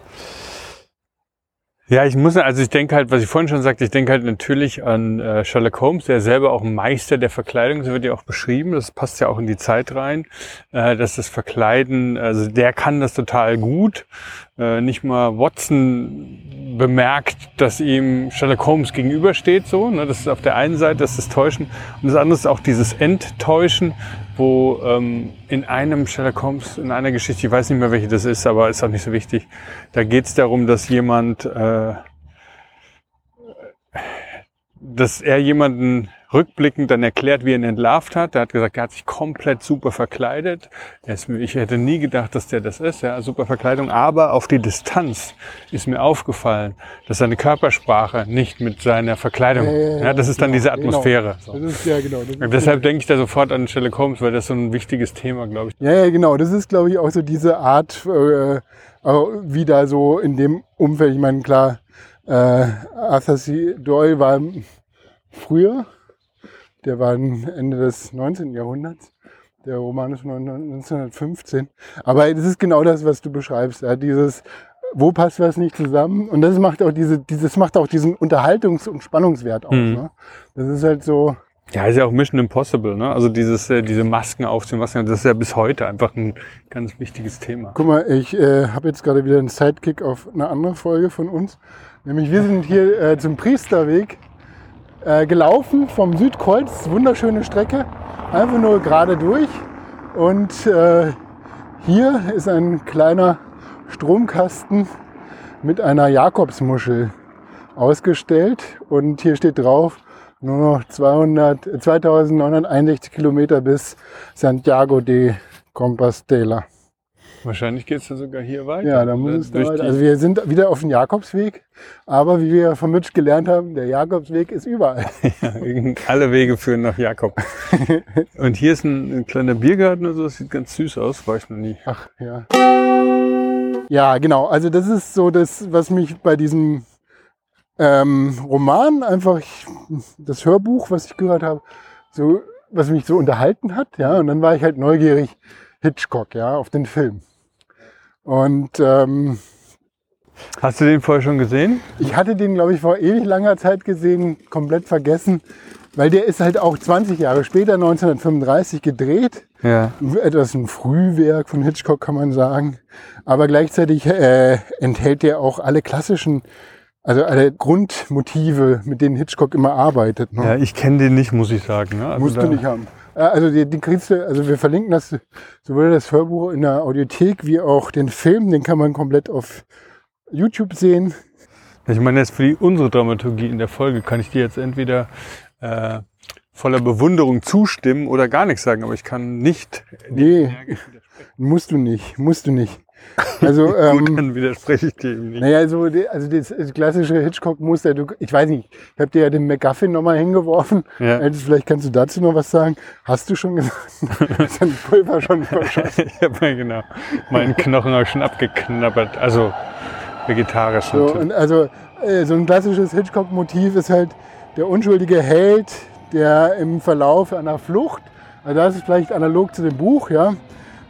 ja, ich muss, also ich denke halt, was ich vorhin schon sagte, ich denke halt natürlich an äh, Sherlock Holmes, der selber auch ein Meister der Verkleidung, so wird ja auch beschrieben, das passt ja auch in die Zeit rein, äh, dass das Verkleiden, also der kann das total gut. Äh, nicht mal Watson bemerkt, dass ihm Sherlock Holmes gegenübersteht, so, ne? das ist auf der einen Seite, das ist das Täuschen und das andere ist auch dieses Enttäuschen, wo ähm, in einem Sherlock Holmes, in einer Geschichte, ich weiß nicht mehr, welche das ist, aber ist auch nicht so wichtig, da geht es darum, dass jemand, äh, dass er jemanden rückblickend dann erklärt, wie er ihn entlarvt hat. Er hat gesagt, er hat sich komplett super verkleidet. ich hätte nie gedacht, dass der das ist, ja, super Verkleidung. Aber auf die Distanz ist mir aufgefallen, dass seine Körpersprache nicht mit seiner Verkleidung, ja, ja, ja, das ist dann genau, diese. Atmosphäre. Genau. Das ist, ja, genau. Und deshalb denke ich da sofort an Sherlock Holmes, weil das so ein wichtiges Thema, glaube ich. Ja, ja, genau. Das ist, glaube ich, auch so diese Art, äh, wie da so in dem Umfeld, ich meine, klar, äh, Arthur C. Doyle war früher, der war Ende des 19. Jahrhunderts. Der Roman ist von 1915. Aber das ist genau das, was du beschreibst. Ja, dieses, wo passt was nicht zusammen? Und das macht auch diese, dieses macht auch diesen Unterhaltungs- und Spannungswert aus. Mhm. Ne? Das ist halt so, Ja, ist ja auch Mission Impossible, ne? Also dieses, äh, diese Masken aufziehen, Masken, das ist ja bis heute einfach ein ganz wichtiges Thema. Guck mal, ich äh, habe jetzt gerade wieder einen Sidekick auf eine andere Folge von uns. Nämlich wir sind hier äh, zum Priesterweg äh, gelaufen vom Südkreuz, wunderschöne Strecke, einfach nur gerade durch. Und äh, hier ist ein kleiner Stromkasten mit einer Jakobsmuschel ausgestellt und hier steht drauf, nur noch 200, 2961 Kilometer bis Santiago de Compostela. Wahrscheinlich geht es ja sogar hier weiter. Ja, da muss es da weiter. Also wir sind wieder auf dem Jakobsweg, aber wie wir von Mitch gelernt haben, der Jakobsweg ist überall. ja, alle Wege führen nach Jakob. Und hier ist ein, ein kleiner Biergarten und so, das sieht ganz süß aus, war ich noch nie. Ach ja. Ja, genau. Also das ist so das, was mich bei diesem ähm, Roman, einfach das Hörbuch, was ich gehört habe, so, was mich so unterhalten hat, ja, und dann war ich halt neugierig, Hitchcock, ja, auf den Film. Und ähm, Hast du den vorher schon gesehen? Ich hatte den, glaube ich, vor ewig langer Zeit gesehen, komplett vergessen, weil der ist halt auch 20 Jahre später, 1935, gedreht. Ja. Etwas ein Frühwerk von Hitchcock, kann man sagen. Aber gleichzeitig äh, enthält der auch alle klassischen also alle Grundmotive, mit denen Hitchcock immer arbeitet. Ne? Ja, ich kenne den nicht, muss ich sagen. Ne? Also Musst du nicht haben. Also die, die kriegst du, also wir verlinken das sowohl das Hörbuch in der Audiothek wie auch den Film, den kann man komplett auf YouTube sehen. Ich meine, jetzt für die, unsere Dramaturgie in der Folge kann ich dir jetzt entweder äh, voller Bewunderung zustimmen oder gar nichts sagen, aber ich kann nicht. Nee, musst du nicht, musst du nicht. Also, ähm, Gut, dann widerspreche ich dir eben nicht. Naja, also, also das, das klassische Hitchcock-Muster, ich weiß nicht, ich habe dir ja den McGuffin nochmal hingeworfen. Ja. Also, vielleicht kannst du dazu noch was sagen. Hast du schon gesagt? ist ein Pulver schon verschossen? ich habe mir genau meinen Knochen auch schon abgeknabbert. Also vegetarisch. So, und also äh, so ein klassisches Hitchcock-Motiv ist halt der unschuldige Held, der im Verlauf einer Flucht, also das ist vielleicht analog zu dem Buch, ja,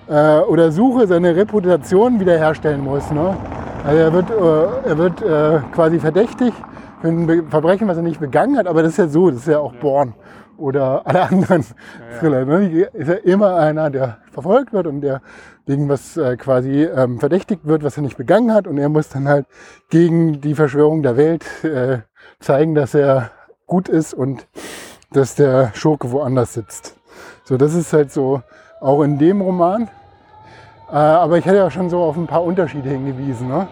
äh, oder Suche seine Reputation wiederherstellen muss. Ne? Also er wird, äh, er wird äh, quasi verdächtig für ein Verbrechen, was er nicht begangen hat, aber das ist ja so, das ist ja auch Born oder alle anderen ja, Thriller. Ne? Ist ja immer einer, der verfolgt wird und der wegen was äh, quasi ähm, verdächtigt wird, was er nicht begangen hat und er muss dann halt gegen die Verschwörung der Welt äh, zeigen, dass er gut ist und dass der Schurke woanders sitzt. So, das ist halt so auch in dem Roman. Äh, aber ich hätte ja schon so auf ein paar Unterschiede hingewiesen. Ne?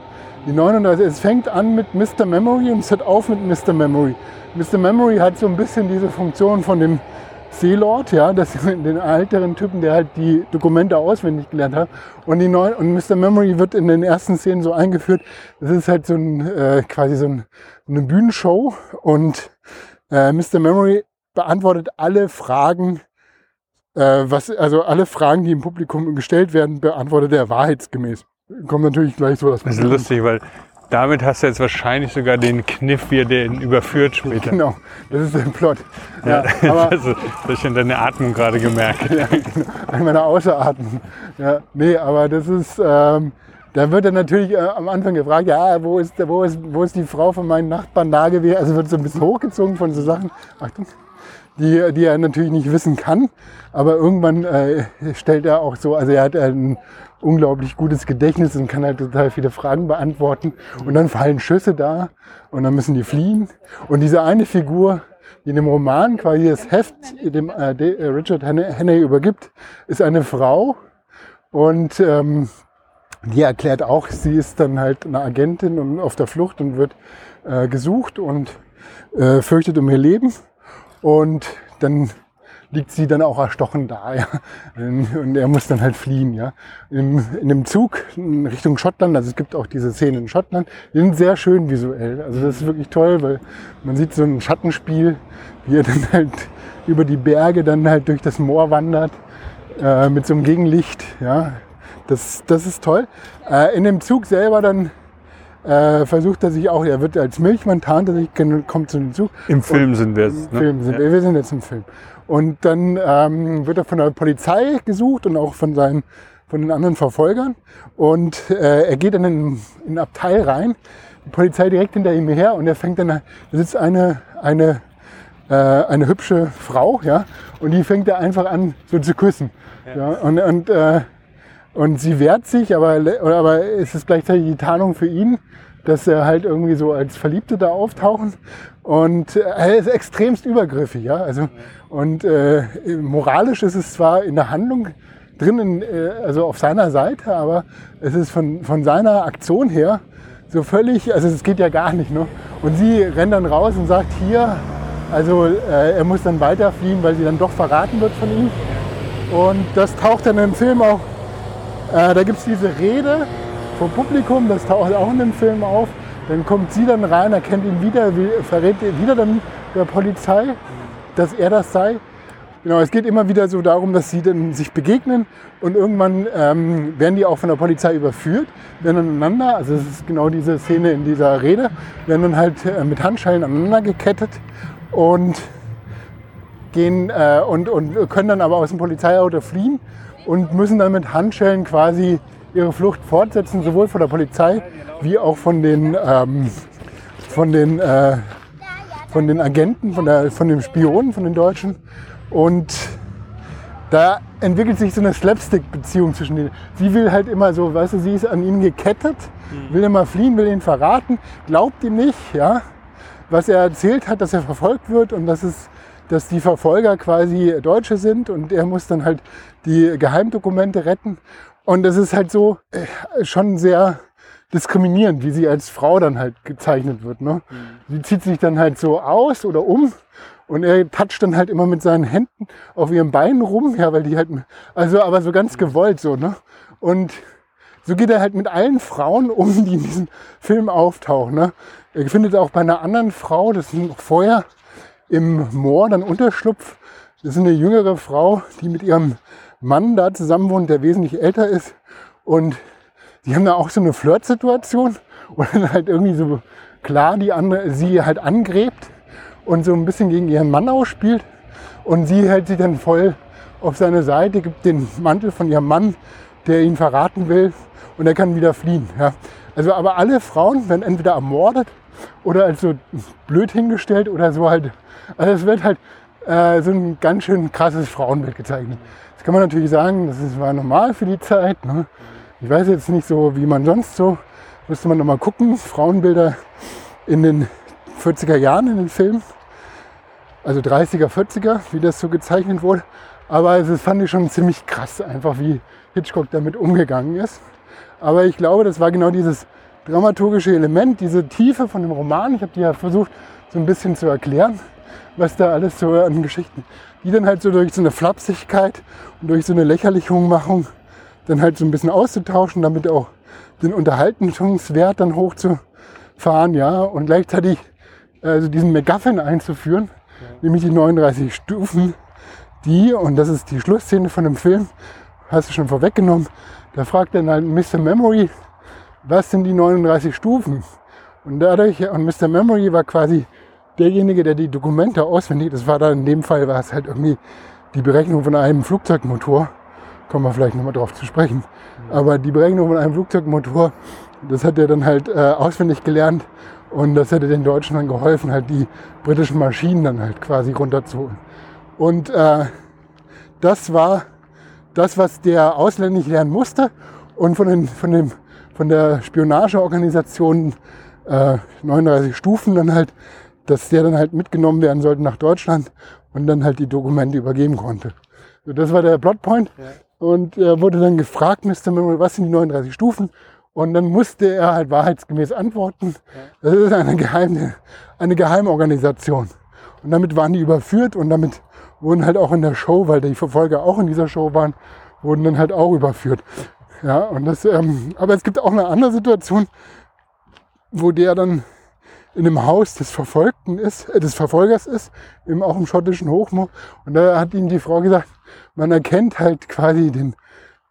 Die 39, es fängt an mit Mr. Memory und es hört auf mit Mr. Memory. Mr. Memory hat so ein bisschen diese Funktion von dem Seelord, ja, das den älteren Typen, der halt die Dokumente auswendig gelernt hat. Und, die neuen, und Mr. Memory wird in den ersten Szenen so eingeführt. Das ist halt so ein, äh, quasi so ein, eine Bühnenshow. Und äh, Mr. Memory beantwortet alle Fragen, äh, was, also alle Fragen, die im Publikum gestellt werden, beantwortet er wahrheitsgemäß. Kommt natürlich gleich so das. Das ist lustig, weil damit hast du jetzt wahrscheinlich sogar den Kniff, wie er den überführt später. Genau, das ist der Plot. Ja, ja aber das habe ich in deiner Atmung gerade gemerkt. ja, genau, an meiner Außeratmung. Ja, nee, aber das ist, ähm, da wird er natürlich äh, am Anfang gefragt, ja, wo ist, wo, ist, wo ist die Frau von meinen Nachbarn da gewesen? Also wird so ein bisschen hochgezogen von so Sachen. Achtung die, die er natürlich nicht wissen kann. Aber irgendwann äh, stellt er auch so, also er hat ein unglaublich gutes Gedächtnis und kann halt total viele Fragen beantworten. Und dann fallen Schüsse da und dann müssen die fliehen. Und diese eine Figur, die in dem Roman quasi das Heft dem äh, äh Richard Henney übergibt, ist eine Frau. Und ähm, die erklärt auch, sie ist dann halt eine Agentin und auf der Flucht und wird äh, gesucht und äh, fürchtet um ihr Leben. Und dann liegt sie dann auch erstochen da, ja. Und er muss dann halt fliehen, ja. In, in dem Zug in Richtung Schottland, also es gibt auch diese Szenen in Schottland, die sind sehr schön visuell. Also das ist wirklich toll, weil man sieht so ein Schattenspiel, wie er dann halt über die Berge dann halt durch das Moor wandert, äh, mit so einem Gegenlicht, ja. Das, das ist toll. Äh, in dem Zug selber dann äh, versucht er sich auch, er wird als Milchmann, tarnt er kommt zu dem Zug. Im Film sind wir jetzt. Ne? Film sind ja. wir, wir sind jetzt im Film. Und dann ähm, wird er von der Polizei gesucht und auch von seinen von den anderen Verfolgern. Und äh, er geht dann in, in ein Abteil rein, die Polizei direkt hinter ihm her und er fängt dann, da sitzt eine, eine äh, eine hübsche Frau, ja, und die fängt er einfach an, so zu küssen. Ja. ja und, und, äh, und sie wehrt sich, aber, aber es ist gleichzeitig die Tarnung für ihn, dass er halt irgendwie so als Verliebte da auftauchen. Und er ist extremst übergriffig, ja. Also, und äh, moralisch ist es zwar in der Handlung drinnen, äh, also auf seiner Seite, aber es ist von, von seiner Aktion her so völlig, also es geht ja gar nicht. Ne? Und sie rennt dann raus und sagt, hier, also äh, er muss dann weiterfliehen, weil sie dann doch verraten wird von ihm. Und das taucht dann im Film auch, äh, da gibt es diese Rede vom Publikum, das taucht auch in dem Film auf. Dann kommt sie dann rein, erkennt ihn wieder, verrät wieder dann der Polizei, dass er das sei. Genau, es geht immer wieder so darum, dass sie dann sich begegnen und irgendwann ähm, werden die auch von der Polizei überführt, werden aneinander, also es ist genau diese Szene in dieser Rede, werden dann halt äh, mit Handschellen aneinander gekettet und gehen äh, und, und können dann aber aus dem Polizeiauto fliehen und müssen dann mit Handschellen quasi ihre Flucht fortsetzen, sowohl von der Polizei wie auch von den, ähm, von den, äh, von den Agenten, von, der, von den Spionen, von den Deutschen. Und da entwickelt sich so eine Slapstick-Beziehung zwischen denen. Sie will halt immer so, weißt du, sie ist an ihn gekettet, mhm. will immer fliehen, will ihn verraten, glaubt ihm nicht, ja, was er erzählt hat, dass er verfolgt wird und dass es dass die Verfolger quasi Deutsche sind und er muss dann halt die Geheimdokumente retten. Und das ist halt so äh, schon sehr diskriminierend, wie sie als Frau dann halt gezeichnet wird. Ne? Mhm. Sie zieht sich dann halt so aus oder um und er toucht dann halt immer mit seinen Händen auf ihren Beinen rum, ja, weil die halt, also aber so ganz gewollt so, ne? Und so geht er halt mit allen Frauen um, die in diesem Film auftauchen. Ne? Er findet auch bei einer anderen Frau, das ist noch vorher im Moor, dann Unterschlupf. Das ist eine jüngere Frau, die mit ihrem Mann da zusammen wohnt, der wesentlich älter ist. Und die haben da auch so eine Flirtsituation, wo dann halt irgendwie so klar die andere, sie halt angräbt und so ein bisschen gegen ihren Mann ausspielt. Und sie hält sich dann voll auf seine Seite, gibt den Mantel von ihrem Mann, der ihn verraten will, und er kann wieder fliehen. Ja. Also aber alle Frauen werden entweder ermordet oder als so blöd hingestellt oder so halt. Also es wird halt äh, so ein ganz schön krasses Frauenbild gezeichnet. Das kann man natürlich sagen, das war normal für die Zeit. Ne? Ich weiß jetzt nicht so, wie man sonst so, müsste man nochmal gucken, Frauenbilder in den 40er Jahren in den Filmen also 30er, 40er, wie das so gezeichnet wurde. Aber das fand ich schon ziemlich krass, einfach wie Hitchcock damit umgegangen ist. Aber ich glaube, das war genau dieses dramaturgische Element, diese Tiefe von dem Roman. Ich habe die ja versucht, so ein bisschen zu erklären, was da alles so an Geschichten, die dann halt so durch so eine Flapsigkeit und durch so eine Lächerlichmachung dann halt so ein bisschen auszutauschen, damit auch den Unterhaltungswert dann hochzufahren, ja, und gleichzeitig also diesen McGuffin einzuführen, nämlich die 39 Stufen, die, und das ist die Schlussszene von dem Film, hast du schon vorweggenommen, da fragt dann halt Mr. Memory, was sind die 39 Stufen? Und dadurch, und Mr. Memory war quasi derjenige, der die Dokumente auswendig, das war da in dem Fall, war es halt irgendwie die Berechnung von einem Flugzeugmotor, kommen wir vielleicht nochmal drauf zu sprechen, aber die Berechnung von einem Flugzeugmotor, das hat er dann halt äh, auswendig gelernt und das hätte den Deutschen dann geholfen, halt die britischen Maschinen dann halt quasi runterzuholen. Und äh, das war das, was der ausländisch lernen musste. Und von, den, von, dem, von der Spionageorganisation äh, 39 Stufen dann halt, dass der dann halt mitgenommen werden sollte nach Deutschland und dann halt die Dokumente übergeben konnte. So, das war der Plotpoint. Ja. Und er wurde dann gefragt, Mr. Memory, was sind die 39 Stufen? Und dann musste er halt wahrheitsgemäß antworten. Das ist eine, geheime, eine Geheimorganisation. Und damit waren die überführt und damit wurden halt auch in der Show, weil die Verfolger auch in dieser Show waren, wurden dann halt auch überführt. Ja, und das, ähm, aber es gibt auch eine andere Situation, wo der dann in dem Haus des Verfolgten ist, äh, des Verfolgers ist, eben auch im schottischen Hochmoor. Und da hat ihm die Frau gesagt, man erkennt halt quasi den,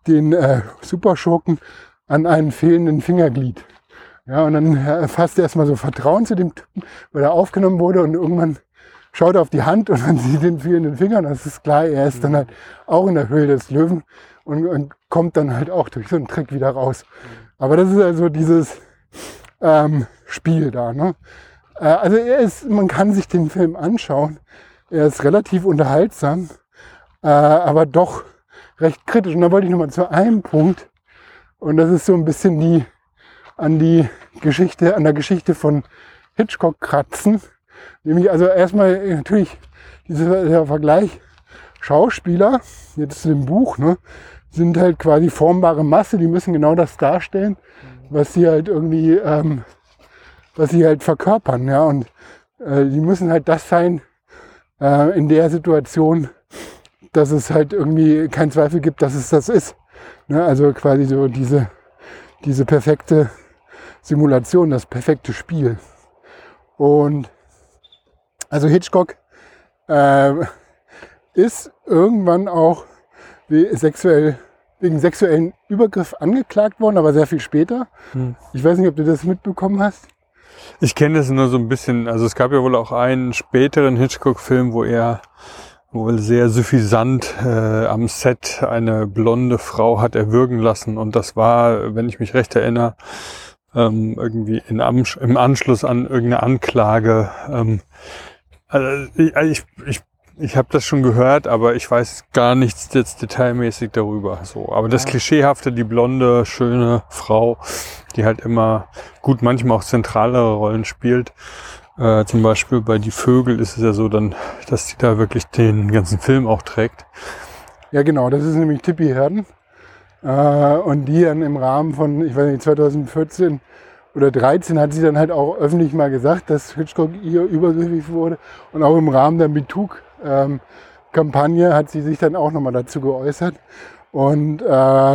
den äh, Superschurken an einem fehlenden Fingerglied. Ja, und dann fasst er erstmal so Vertrauen zu dem Typen, weil er aufgenommen wurde und irgendwann schaut er auf die Hand und dann sieht den fehlenden Finger und das ist klar, er ist dann halt auch in der Höhle des Löwen und, und kommt dann halt auch durch so einen Trick wieder raus. Aber das ist also dieses ähm, Spiel da. Ne? Äh, also er ist, man kann sich den Film anschauen. Er ist relativ unterhaltsam, äh, aber doch recht kritisch. Und da wollte ich nochmal zu einem Punkt. Und das ist so ein bisschen die an die Geschichte, an der Geschichte von Hitchcock kratzen. Nämlich also erstmal natürlich dieser Vergleich Schauspieler, jetzt zu dem Buch, ne, sind halt quasi formbare Masse, die müssen genau das darstellen, was sie halt irgendwie, ähm, was sie halt verkörpern, ja, und äh, die müssen halt das sein äh, in der Situation, dass es halt irgendwie keinen Zweifel gibt, dass es das ist. Ne? Also quasi so diese, diese perfekte Simulation, das perfekte Spiel. Und also Hitchcock äh, ist irgendwann auch sexuell, wegen sexuellen Übergriff angeklagt worden, aber sehr viel später. Hm. Ich weiß nicht, ob du das mitbekommen hast. Ich kenne das nur so ein bisschen. Also es gab ja wohl auch einen späteren Hitchcock-Film, wo er wohl sehr suffisant äh, am Set eine blonde Frau hat erwürgen lassen. Und das war, wenn ich mich recht erinnere, ähm, irgendwie in, im Anschluss an irgendeine Anklage. Ähm, also ich, ich, ich ich habe das schon gehört, aber ich weiß gar nichts jetzt detailmäßig darüber. So, aber das klischeehafte, die blonde, schöne Frau, die halt immer gut manchmal auch zentralere Rollen spielt. Äh, zum Beispiel bei Die Vögel ist es ja so dann, dass die da wirklich den ganzen Film auch trägt. Ja, genau, das ist nämlich Tippi Herden. Äh, und die dann im Rahmen von, ich weiß nicht, 2014 oder 13 hat sie dann halt auch öffentlich mal gesagt, dass Hitchcock ihr übergriffig wurde. Und auch im Rahmen der MeToo ähm, Kampagne hat sie sich dann auch nochmal dazu geäußert. Und äh,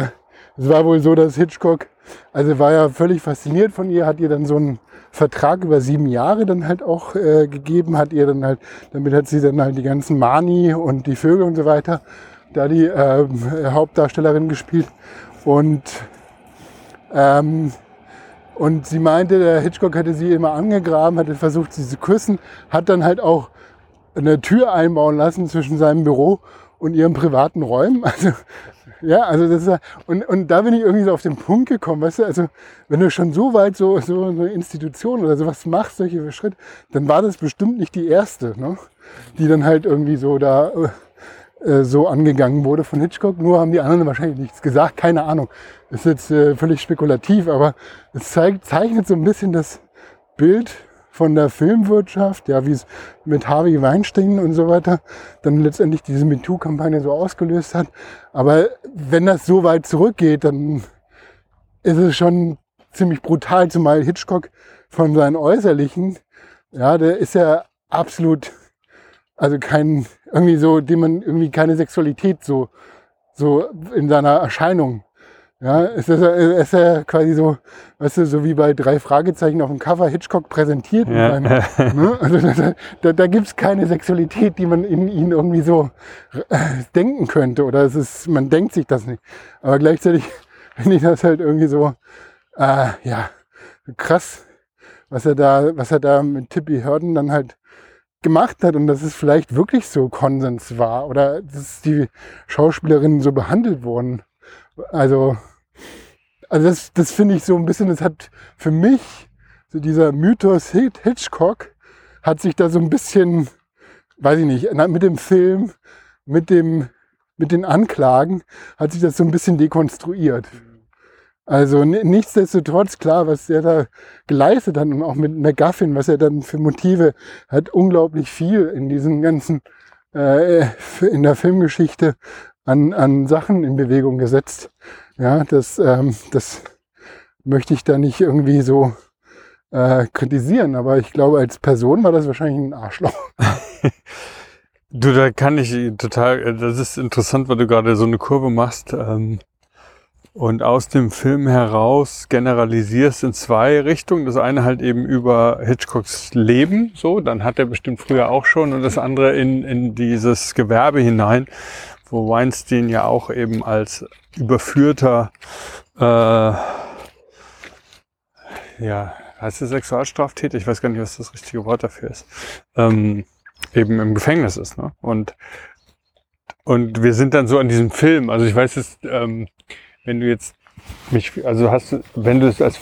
es war wohl so, dass Hitchcock, also war ja völlig fasziniert von ihr, hat ihr dann so einen Vertrag über sieben Jahre dann halt auch äh, gegeben, hat ihr dann halt, damit hat sie dann halt die ganzen Mani und die Vögel und so weiter, da die äh, Hauptdarstellerin gespielt. Und ähm, und sie meinte, der Hitchcock hätte sie immer angegraben, hatte versucht, sie zu küssen, hat dann halt auch eine Tür einbauen lassen zwischen seinem Büro und ihren privaten Räumen. Also, ja, also das ist, und, und da bin ich irgendwie so auf den Punkt gekommen, weißt du, also wenn du schon so weit so, so eine Institution oder sowas machst, solche Schritte, dann war das bestimmt nicht die erste, ne? die dann halt irgendwie so da äh, so angegangen wurde von Hitchcock. Nur haben die anderen wahrscheinlich nichts gesagt, keine Ahnung. ist jetzt äh, völlig spekulativ, aber es zeigt, zeichnet so ein bisschen das Bild von der Filmwirtschaft, ja, wie es mit Harvey Weinstein und so weiter dann letztendlich diese MeToo-Kampagne so ausgelöst hat. Aber wenn das so weit zurückgeht, dann ist es schon ziemlich brutal, zumal Hitchcock von seinen Äußerlichen, ja, der ist ja absolut, also kein, irgendwie so, dem man irgendwie keine Sexualität so, so in seiner Erscheinung ja, es ist, es ist ja quasi so, weißt du, so wie bei drei Fragezeichen auf dem Cover Hitchcock präsentiert. Ja. Einem, ne? Also da, da, da gibt es keine Sexualität, die man in ihn irgendwie so äh, denken könnte. Oder es ist, man denkt sich das nicht. Aber gleichzeitig finde ich das halt irgendwie so, äh, ja, krass, was er da, was er da mit Tippi Hörden dann halt gemacht hat und dass es vielleicht wirklich so Konsens war oder dass die Schauspielerinnen so behandelt wurden. Also also das, das finde ich so ein bisschen, das hat für mich, so dieser Mythos Hitchcock, hat sich da so ein bisschen, weiß ich nicht, mit dem Film, mit dem, mit den Anklagen, hat sich das so ein bisschen dekonstruiert. Also nichtsdestotrotz, klar, was er da geleistet hat und auch mit McGuffin, was er dann für Motive hat, unglaublich viel in diesen ganzen, äh, in der Filmgeschichte an, an Sachen in Bewegung gesetzt. Ja, das, ähm, das möchte ich da nicht irgendwie so äh, kritisieren, aber ich glaube, als Person war das wahrscheinlich ein Arschloch. du, da kann ich total, äh, das ist interessant, weil du gerade so eine Kurve machst ähm, und aus dem Film heraus generalisierst in zwei Richtungen. Das eine halt eben über Hitchcocks Leben, so, dann hat er bestimmt früher auch schon und das andere in, in dieses Gewerbe hinein wo Weinstein ja auch eben als überführter, äh, ja, heißt es Sexualstraftäter? Ich weiß gar nicht, was das richtige Wort dafür ist. Ähm, eben im Gefängnis ist. Ne? Und, und wir sind dann so an diesem Film. Also ich weiß jetzt, ähm, wenn du jetzt mich, also hast du, wenn du es als,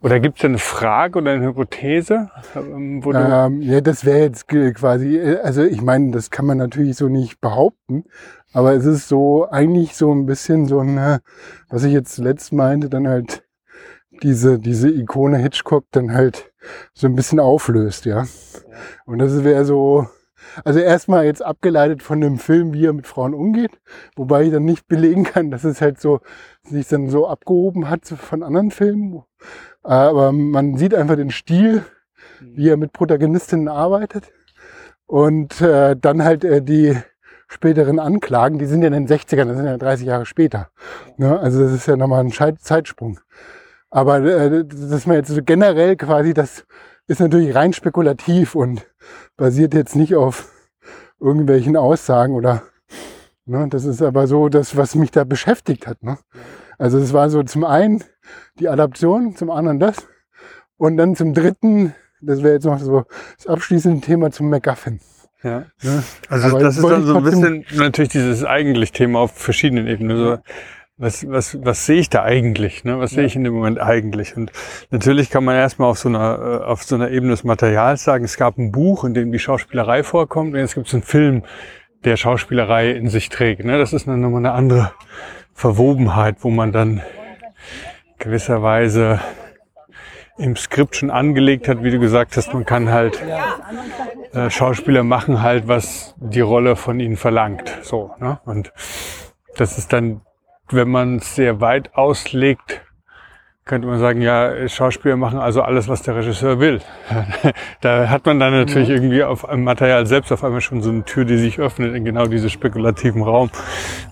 oder gibt es eine Frage oder eine Hypothese? Ähm, ähm, ja, das wäre jetzt quasi, also ich meine, das kann man natürlich so nicht behaupten, aber es ist so eigentlich so ein bisschen so ein, was ich jetzt zuletzt meinte, dann halt diese, diese Ikone Hitchcock dann halt so ein bisschen auflöst, ja. Und das wäre so, also erstmal jetzt abgeleitet von dem Film, wie er mit Frauen umgeht, wobei ich dann nicht belegen kann, dass es halt so sich dann so abgehoben hat von anderen Filmen. Aber man sieht einfach den Stil, wie er mit Protagonistinnen arbeitet. Und äh, dann halt äh, die späteren Anklagen, die sind ja in den 60ern, das sind ja 30 Jahre später. Ne? Also das ist ja nochmal ein Zeitsprung. Aber äh, dass man jetzt so generell quasi, das ist natürlich rein spekulativ und basiert jetzt nicht auf irgendwelchen Aussagen oder ne, das ist aber so das, was mich da beschäftigt hat. Ne? Also es war so zum einen die Adaption, zum anderen das und dann zum dritten, das wäre jetzt noch so das abschließende Thema zum MacGuffin. Ja. Ne? Also aber das ist dann so ein bisschen natürlich dieses eigentlich Thema auf verschiedenen Ebenen. So, was, was, was sehe ich da eigentlich? Ne? Was ja. sehe ich in dem Moment eigentlich? Und natürlich kann man erstmal auf so einer, äh, auf so einer Ebene des Materials sagen, es gab ein Buch, in dem die Schauspielerei vorkommt, und jetzt gibt es einen Film, der Schauspielerei in sich trägt. Ne? Das ist dann nochmal eine andere Verwobenheit, wo man dann gewisserweise im Skript schon angelegt hat, wie du gesagt hast, man kann halt äh, Schauspieler machen halt, was die Rolle von ihnen verlangt. So, ne? Und das ist dann wenn man es sehr weit auslegt, könnte man sagen, ja, Schauspieler machen also alles, was der Regisseur will. da hat man dann natürlich ja. irgendwie auf einem Material selbst auf einmal schon so eine Tür, die sich öffnet in genau diese spekulativen Raum.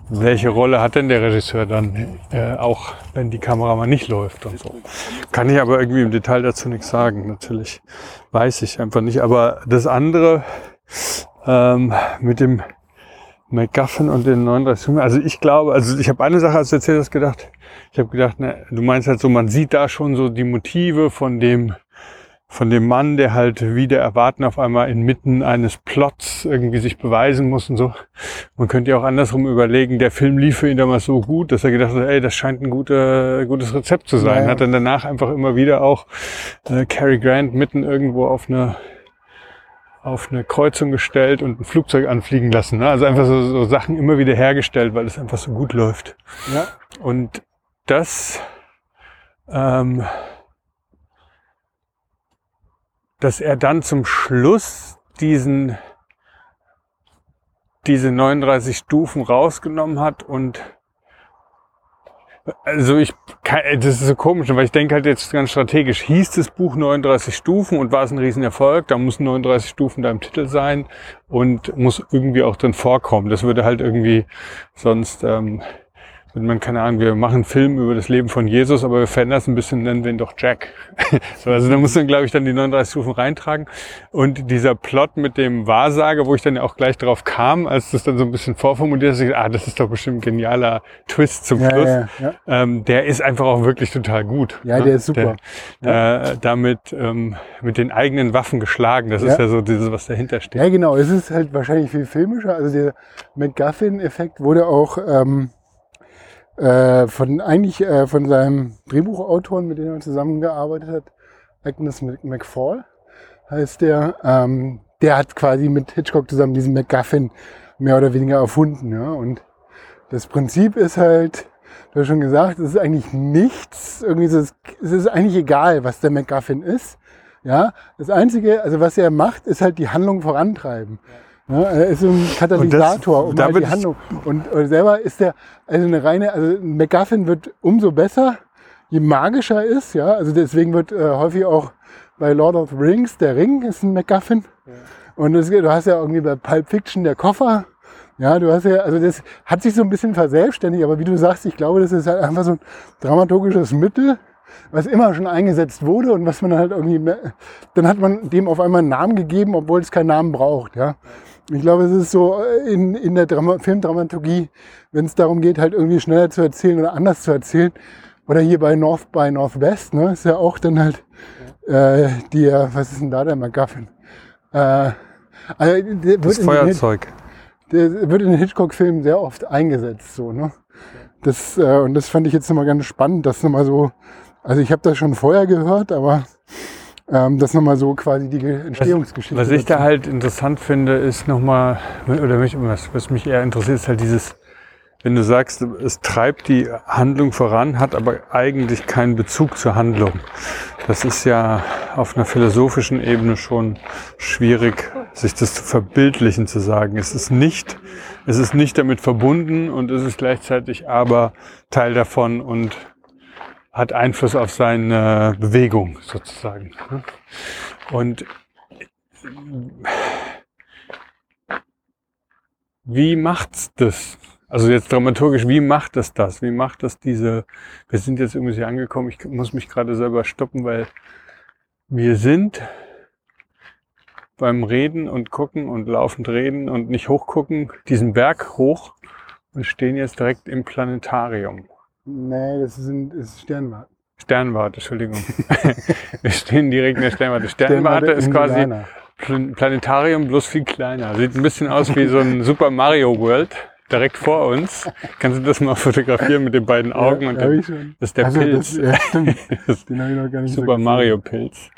Welche Rolle hat denn der Regisseur dann, äh, auch wenn die Kamera mal nicht läuft und so? Kann ich aber irgendwie im Detail dazu nichts sagen. Natürlich weiß ich einfach nicht. Aber das andere ähm, mit dem MacGuffin und den 39 Filmen. Also ich glaube, also ich habe eine Sache, als du erzählt hast, gedacht. Ich habe gedacht, ne, du meinst halt so, man sieht da schon so die Motive von dem, von dem Mann, der halt wieder erwarten auf einmal inmitten eines Plots irgendwie sich beweisen muss und so. Man könnte ja auch andersrum überlegen, der Film lief für ihn damals so gut, dass er gedacht hat, ey, das scheint ein guter, gutes Rezept zu sein. Ja. Hat dann danach einfach immer wieder auch äh, Cary Grant mitten irgendwo auf einer auf eine Kreuzung gestellt und ein Flugzeug anfliegen lassen. Ne? Also einfach so, so Sachen immer wieder hergestellt, weil es einfach so gut läuft. Ja. Und das, ähm, dass er dann zum Schluss diesen, diese 39 Stufen rausgenommen hat und also ich, das ist so komisch, weil ich denke halt jetzt ganz strategisch, hieß das Buch 39 Stufen und war es ein Riesenerfolg, da muss 39 Stufen da im Titel sein und muss irgendwie auch drin vorkommen. Das würde halt irgendwie sonst ähm, wenn man, keine Ahnung, wir machen einen Film über das Leben von Jesus, aber wir verändern es ein bisschen, nennen wir ihn doch Jack. so, also da muss man, glaube ich, dann die 39 Stufen reintragen. Und dieser Plot mit dem Wahrsager, wo ich dann ja auch gleich drauf kam, als das dann so ein bisschen vorformuliert ist, ah, das ist doch bestimmt ein genialer Twist zum Schluss. Ja, ja, ähm, der ist einfach auch wirklich total gut. Ja, ne? der ist super. Der, äh, damit ähm, mit den eigenen Waffen geschlagen. Das ist ja so dieses, was dahinter steht. Ja, genau. Es ist halt wahrscheinlich viel filmischer. Also der McGuffin-Effekt wurde auch ähm, äh, von eigentlich äh, von seinem Drehbuchautoren, mit dem er zusammengearbeitet hat, Agnes McFall heißt der. Ähm, der hat quasi mit Hitchcock zusammen diesen MacGuffin mehr oder weniger erfunden. Ja? Und das Prinzip ist halt, du hast schon gesagt, es ist eigentlich nichts. Irgendwie so, es ist eigentlich egal, was der MacGuffin ist. Ja, das Einzige, also was er macht, ist halt die Handlung vorantreiben. Ja. Ja, er ist so ein Katalysator und das, um halt die Handlung. Und, und, selber ist der, also eine reine, also ein MacGuffin wird umso besser, je magischer ist, ja. Also deswegen wird äh, häufig auch bei Lord of the Rings, der Ring ist ein MacGuffin. Ja. Und das, du hast ja irgendwie bei Pulp Fiction der Koffer. Ja, du hast ja, also das hat sich so ein bisschen verselbstständigt, aber wie du sagst, ich glaube, das ist halt einfach so ein dramaturgisches Mittel, was immer schon eingesetzt wurde und was man halt irgendwie, dann hat man dem auf einmal einen Namen gegeben, obwohl es keinen Namen braucht, ja. Ich glaube, es ist so äh, in, in der Drama Filmdramaturgie, wenn es darum geht, halt irgendwie schneller zu erzählen oder anders zu erzählen. Oder hier bei North by Northwest, ne, ist ja auch dann halt äh, die, was ist denn da der MacGuffin? Äh, also das Feuerzeug. Der wird in Hitchcock-Filmen sehr oft eingesetzt, so, ne? Das, äh, und das fand ich jetzt nochmal ganz spannend, das nochmal so, also ich habe das schon vorher gehört, aber ähm, das nochmal so quasi die Entstehungsgeschichte. Was, was ich da halt interessant finde, ist nochmal, oder mich, was, was mich eher interessiert, ist halt dieses, wenn du sagst, es treibt die Handlung voran, hat aber eigentlich keinen Bezug zur Handlung. Das ist ja auf einer philosophischen Ebene schon schwierig, sich das zu verbildlichen, zu sagen. Es ist nicht, es ist nicht damit verbunden und es ist gleichzeitig aber Teil davon und hat Einfluss auf seine Bewegung sozusagen. Und wie macht's das? Also jetzt dramaturgisch, wie macht es das? Wie macht das diese, wir sind jetzt irgendwie hier angekommen, ich muss mich gerade selber stoppen, weil wir sind beim Reden und Gucken und laufend reden und nicht hochgucken, diesen Berg hoch und stehen jetzt direkt im Planetarium. Nee, das sind das ist Sternwarte. Sternwarte, Entschuldigung. wir stehen direkt in der Sternwarte. Sternwarte, Sternwarte ist quasi Planetarium bloß viel kleiner. Sieht ein bisschen aus wie so ein Super Mario World direkt vor uns. Kannst du das mal fotografieren mit den beiden Augen? Ja, und dem, das ist der Also Pilz. Das, ja, stimmt. Den habe ich noch gar nicht so Super gesehen. Mario Pilz.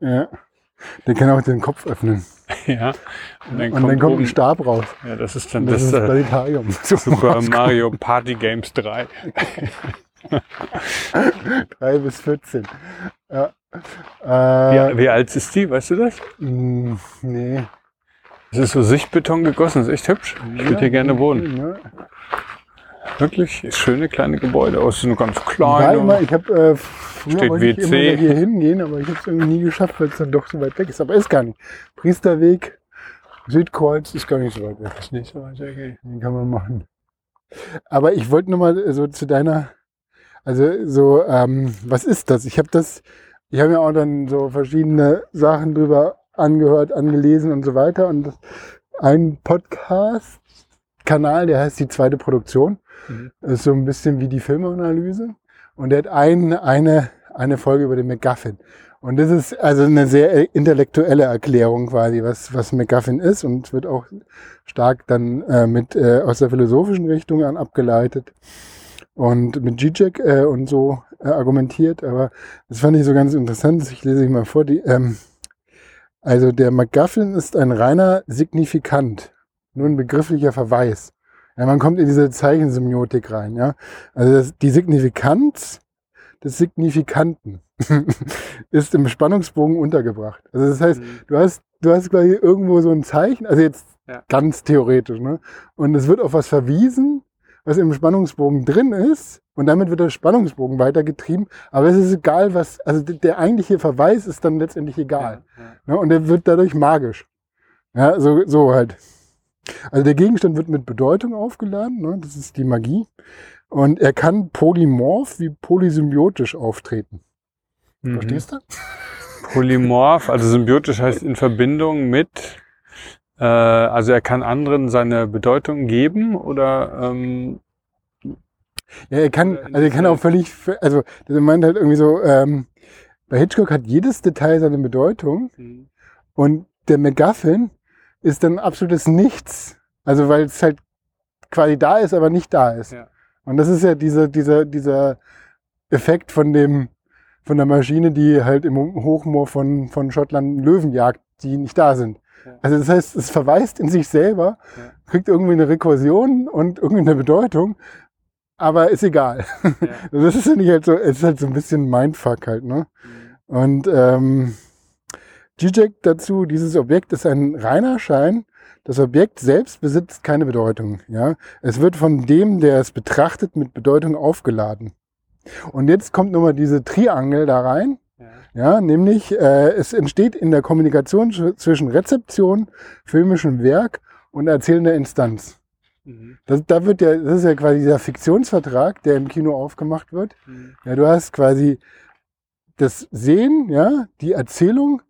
Ja. Der kann auch den Kopf öffnen. Ja. Und dann Und kommt, dann kommt oben, ein Stab raus. Ja, das ist dann das, das, ist das äh, Planetarium. Super Mario Party Games 3. 3 bis 14. Ja. Äh, Ja, wie alt ist die? Weißt du das? mh, nee. Es ist so Sichtbeton gegossen, ist echt hübsch. Ich würde hier gerne wohnen. Ja. Wirklich schöne kleine Gebäude. Oh, es ist nur ganz klein. immer, und- ich habe äh, früher wollte ich immer mal hier hingehen, aber ich habe es irgendwie nie geschafft, weil es dann doch so weit weg ist. Aber ist gar nicht. Priesterweg, Südkreuz ist gar nicht so weit weg. Ist nicht so weit weg. Den kann man machen. Aber ich wollte nochmal so zu deiner, also so, ähm, was ist das? Ich habe das, ich habe mir auch dann so verschiedene Sachen drüber angehört, angelesen und so weiter. Und ein Podcast-Kanal, der heißt die zweite Produktion, Mhm. ist so ein bisschen wie die Filmanalyse. Und der hat ein, eine, eine Folge über den MacGuffin. Und das ist also eine sehr intellektuelle Erklärung quasi, was, was MacGuffin ist und wird auch stark dann äh, mit äh, aus der philosophischen Richtung an abgeleitet und mit Zizek äh, und so äh, argumentiert. Aber das fand ich so ganz interessant. Ich lese ich mal vor. Die, ähm, also der MacGuffin ist ein reiner Signifikant, nur ein begrifflicher Verweis. Ja, man kommt in diese Zeichensemiotik rein. Ja? Also das, die Signifikanz des Signifikanten ist im Spannungsbogen untergebracht. Also das heißt, Mhm. du hast, du hast quasi irgendwo so ein Zeichen, also jetzt Ja. ganz theoretisch, ne? Und es wird auf was verwiesen, was im Spannungsbogen drin ist, und damit wird der Spannungsbogen weitergetrieben. Aber es ist egal, was, also der eigentliche Verweis ist dann letztendlich egal. Ja, ja. Ne? Und der wird dadurch magisch. Ja, so, so halt. Also der Gegenstand wird mit Bedeutung aufgeladen, ne? das ist die Magie. Und er kann polymorph wie polysymbiotisch auftreten. Mhm. Verstehst du? Polymorph, also symbiotisch heißt in Verbindung mit, äh, also er kann anderen seine Bedeutung geben oder ähm, Ja, er kann, also er kann auch völlig, also er meint halt irgendwie so, ähm, bei Hitchcock hat jedes Detail seine Bedeutung und der MacGuffin ist dann absolutes Nichts. Also weil es halt quasi da ist, aber nicht da ist. Ja. Und das ist ja dieser, dieser, dieser Effekt von dem, von der Maschine, die halt im Hochmoor von, von Schottland Löwen jagt, die nicht da sind. Ja. Also das heißt, es verweist in sich selber, Ja. kriegt irgendwie eine Rekursion und irgendwie eine Bedeutung, aber ist egal. Das ist ja nicht halt so, es ist halt so ein bisschen Mindfuck halt, ne? Und ähm, Zizek dazu, dieses Objekt ist ein reiner Schein. Das Objekt selbst besitzt keine Bedeutung. Ja? Es wird von dem, der es betrachtet, mit Bedeutung aufgeladen. Und jetzt kommt nochmal diese Triangel da rein. Ja. Ja, nämlich äh, es entsteht in der Kommunikation zw- zwischen Rezeption, filmischem Werk und erzählender Instanz. Mhm. Das, da wird ja, das ist ja quasi dieser Fiktionsvertrag, der im Kino aufgemacht wird. Mhm. Ja, du hast quasi das Sehen, ja, die Erzählung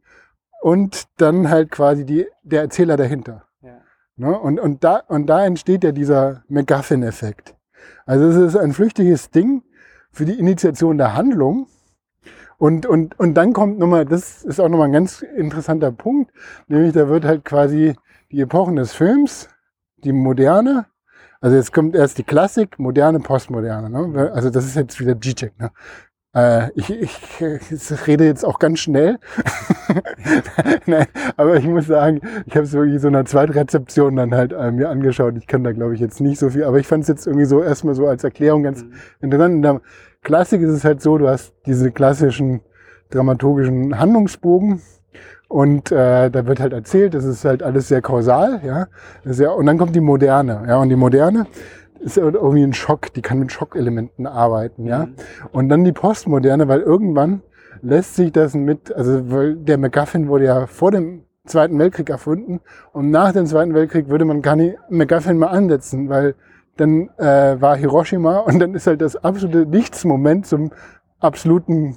und dann halt quasi die, der Erzähler dahinter. Ja. Ne? Und, und, da, und da entsteht ja dieser MacGuffin-Effekt. Also es ist ein flüchtiges Ding für die Initiation der Handlung. Und, und, und dann kommt nochmal, das ist auch nochmal ein ganz interessanter Punkt, nämlich da wird halt quasi die Epochen des Films, die moderne, Also jetzt kommt erst die Klassik, moderne, Postmoderne. Ne? Also das ist jetzt wieder G-Check. Ne? Äh, ich, ich, ich rede jetzt auch ganz schnell. Nein, aber ich muss sagen, ich habe es wirklich so in einer Zweitrezeption dann halt äh, mir angeschaut. Ich kann da glaube ich jetzt nicht so viel, aber ich fand es jetzt irgendwie so erstmal so als Erklärung ganz mhm. interessant. In der Klassik ist es halt so, du hast diese klassischen dramaturgischen Handlungsbogen und äh, da wird halt erzählt, das ist halt alles sehr kausal, ja. Sehr, und dann kommt die Moderne, ja. Und die Moderne ist irgendwie ein Schock, die kann mit Schockelementen arbeiten, ja. Mhm. Und dann die Postmoderne, weil irgendwann lässt sich das mit, also weil der MacGuffin wurde ja vor dem Zweiten Weltkrieg erfunden und nach dem Zweiten Weltkrieg würde man gar nicht MacGuffin mal ansetzen, weil dann äh, war Hiroshima und dann ist halt das absolute Nichtsmoment zum absoluten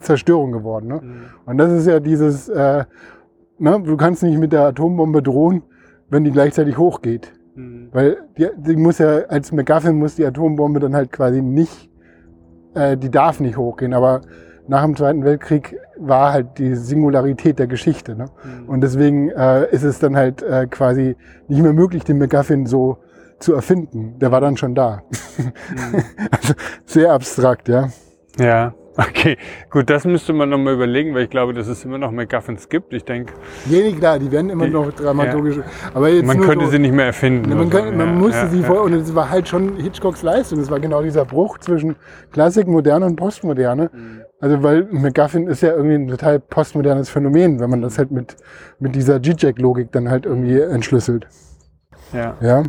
Zerstörung geworden. Ne? Mhm. Und das ist ja dieses, äh, ne, du kannst nicht mit der Atombombe drohen, wenn die gleichzeitig hochgeht. Mhm. Weil die, die muss ja, als McGuffin muss die Atombombe dann halt quasi nicht, äh, die darf nicht hochgehen. Aber nach dem Zweiten Weltkrieg war halt die Singularität der Geschichte. Ne? Mhm. Und deswegen äh, ist es dann halt äh, quasi nicht mehr möglich, den McGuffin so zu erfinden. Der war dann schon da. Mhm. also sehr abstrakt, ja. Ja. Okay, gut, das müsste man nochmal überlegen, weil ich glaube, dass es immer noch MacGuffins gibt. Ich denke. Ja, klar, die werden immer die, noch dramaturgisch. Ja. Aber jetzt man könnte so, sie nicht mehr erfinden. Man, könnte, man ja, musste sie vor, und es war halt schon Hitchcocks Leistung. Es war genau dieser Bruch zwischen Klassik, Moderne und Postmoderne. Mhm. Also, weil MacGuffin ist ja irgendwie ein total postmodernes Phänomen, wenn man das halt mit, mit dieser G-Jack-Logik dann halt irgendwie entschlüsselt. Ja. Ja.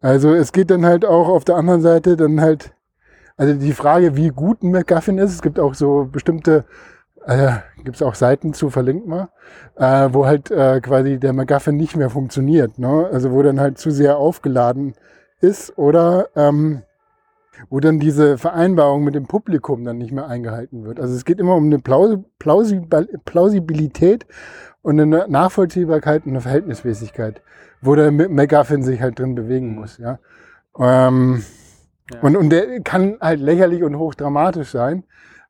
Also, es geht dann halt auch auf der anderen Seite dann halt also die Frage, wie gut ein MacGuffin ist, es gibt auch so bestimmte, äh, gibt es auch Seiten zu, verlinkt mal, äh, wo halt äh, quasi der MacGuffin nicht mehr funktioniert. Ne? Also wo dann halt zu sehr aufgeladen ist oder ähm, wo dann diese Vereinbarung mit dem Publikum dann nicht mehr eingehalten wird. Also es geht immer um eine Plausibilität und eine Nachvollziehbarkeit und eine Verhältnismäßigkeit, wo der MacGuffin sich halt drin bewegen muss. Ja. Ähm, und, und der kann halt lächerlich und hochdramatisch sein,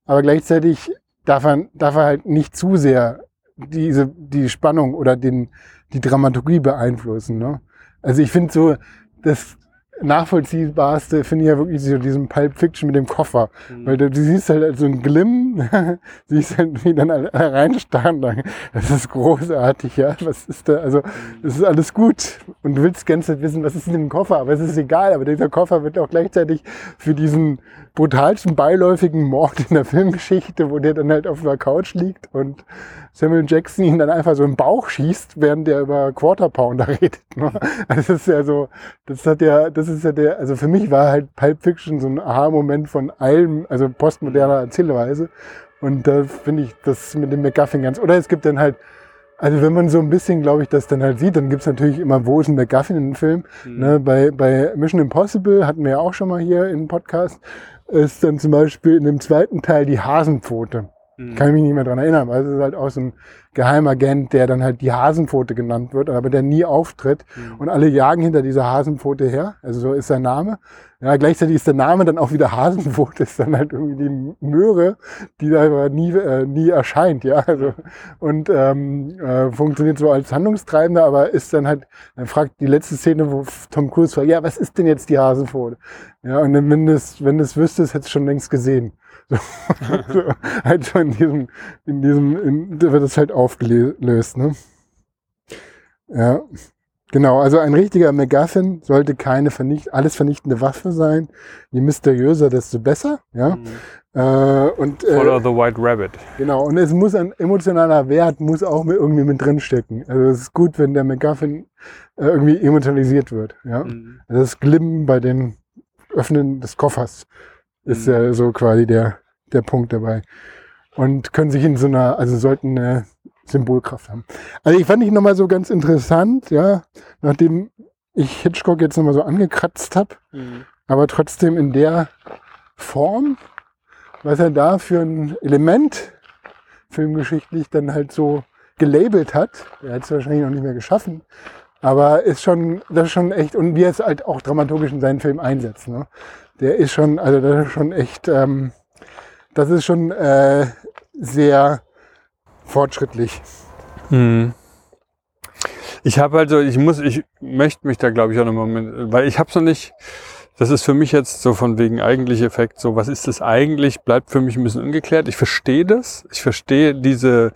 aber gleichzeitig darf er, darf er halt nicht zu sehr diese, die Spannung oder den, die Dramaturgie beeinflussen. Ne? Also ich finde so, das, nachvollziehbarste finde ich ja wirklich so diesen Pulp Fiction mit dem Koffer. Mhm. Weil du, du, siehst halt so ein Glimm, siehst halt wie dann alle reinstarren. Das ist großartig, ja. Was ist da? Also, mhm. das ist alles gut. Und du willst ganz wissen, was ist in dem Koffer, aber es ist egal. Aber dieser Koffer wird auch gleichzeitig für diesen brutalsten beiläufigen Mord in der Filmgeschichte, wo der dann halt auf der Couch liegt und Samuel Jackson ihn dann einfach so im Bauch schießt, während der über Quarter Pounder redet. Ne? Also das ist ja so, das hat ja, das ist ja der, also für mich war halt Pulp Fiction so ein Aha-Moment von allem, also postmoderner Erzählweise. Und da finde ich das mit dem McGuffin ganz, oder es gibt dann halt, also wenn man so ein bisschen, glaube ich, das dann halt sieht, dann gibt's natürlich immer, wo ist ein McGuffin in dem Film? Mhm. Ne, bei, bei Mission Impossible hatten wir ja auch schon mal hier im Podcast, ist dann zum Beispiel in dem zweiten Teil die Hasenpfote. Mhm. Kann ich mich nicht mehr dran erinnern, weil es ist halt auch so ein Geheimagent, der dann halt die Hasenpfote genannt wird, aber der nie auftritt. Mhm. Und alle jagen hinter dieser Hasenpfote her. Also so ist sein Name. Ja, gleichzeitig ist der Name dann auch wieder Hasenpfote, ist dann halt irgendwie die Möhre, die da aber nie, äh, nie erscheint, ja. Also, und ähm, äh, funktioniert so als Handlungstreibender, aber ist dann halt, dann fragt die letzte Szene, wo Tom Cruise fragt, ja, was ist denn jetzt die Hasenpfote? Ja, und wenn du es, wenn du es wüsstest, hättest du schon längst gesehen. So, so, halt so in diesem, in diesem, in, da wird es halt aufgelöst, ne? Ja. Genau, also ein richtiger MacGuffin sollte keine vernicht alles vernichtende Waffe sein. Je mysteriöser, desto besser. Ja? Mhm. Äh, und, äh, Follow the White Rabbit. Genau, und es muss ein emotionaler Wert muss auch mit, irgendwie mit drinstecken. Also es ist gut, wenn der MacGuffin äh, irgendwie emotionalisiert wird. Ja? Mhm. Also das Glimmen bei dem Öffnen des Koffers ist mhm. ja so quasi der, der Punkt dabei. Und können sich in so einer, also sollten eine Symbolkraft haben. Also ich fand ich nochmal so ganz interessant, ja, nachdem ich Hitchcock jetzt nochmal so angekratzt habe, mhm. aber trotzdem in der Form, was er da für ein Element filmgeschichtlich dann halt so gelabelt hat, er hat es wahrscheinlich noch nicht mehr geschaffen, aber ist schon, das ist schon echt, und wie er es halt auch dramaturgisch in seinen Film einsetzt, ne? der ist schon, also das ist schon echt, ähm, das ist schon äh, sehr fortschrittlich. Hm. Ich habe also, ich muss, ich möchte mich da glaube ich auch nochmal, mit, weil ich habe so nicht, das ist für mich jetzt so von wegen eigentlich Effekt, so was ist das eigentlich, bleibt für mich ein bisschen ungeklärt. Ich verstehe das, ich verstehe diese,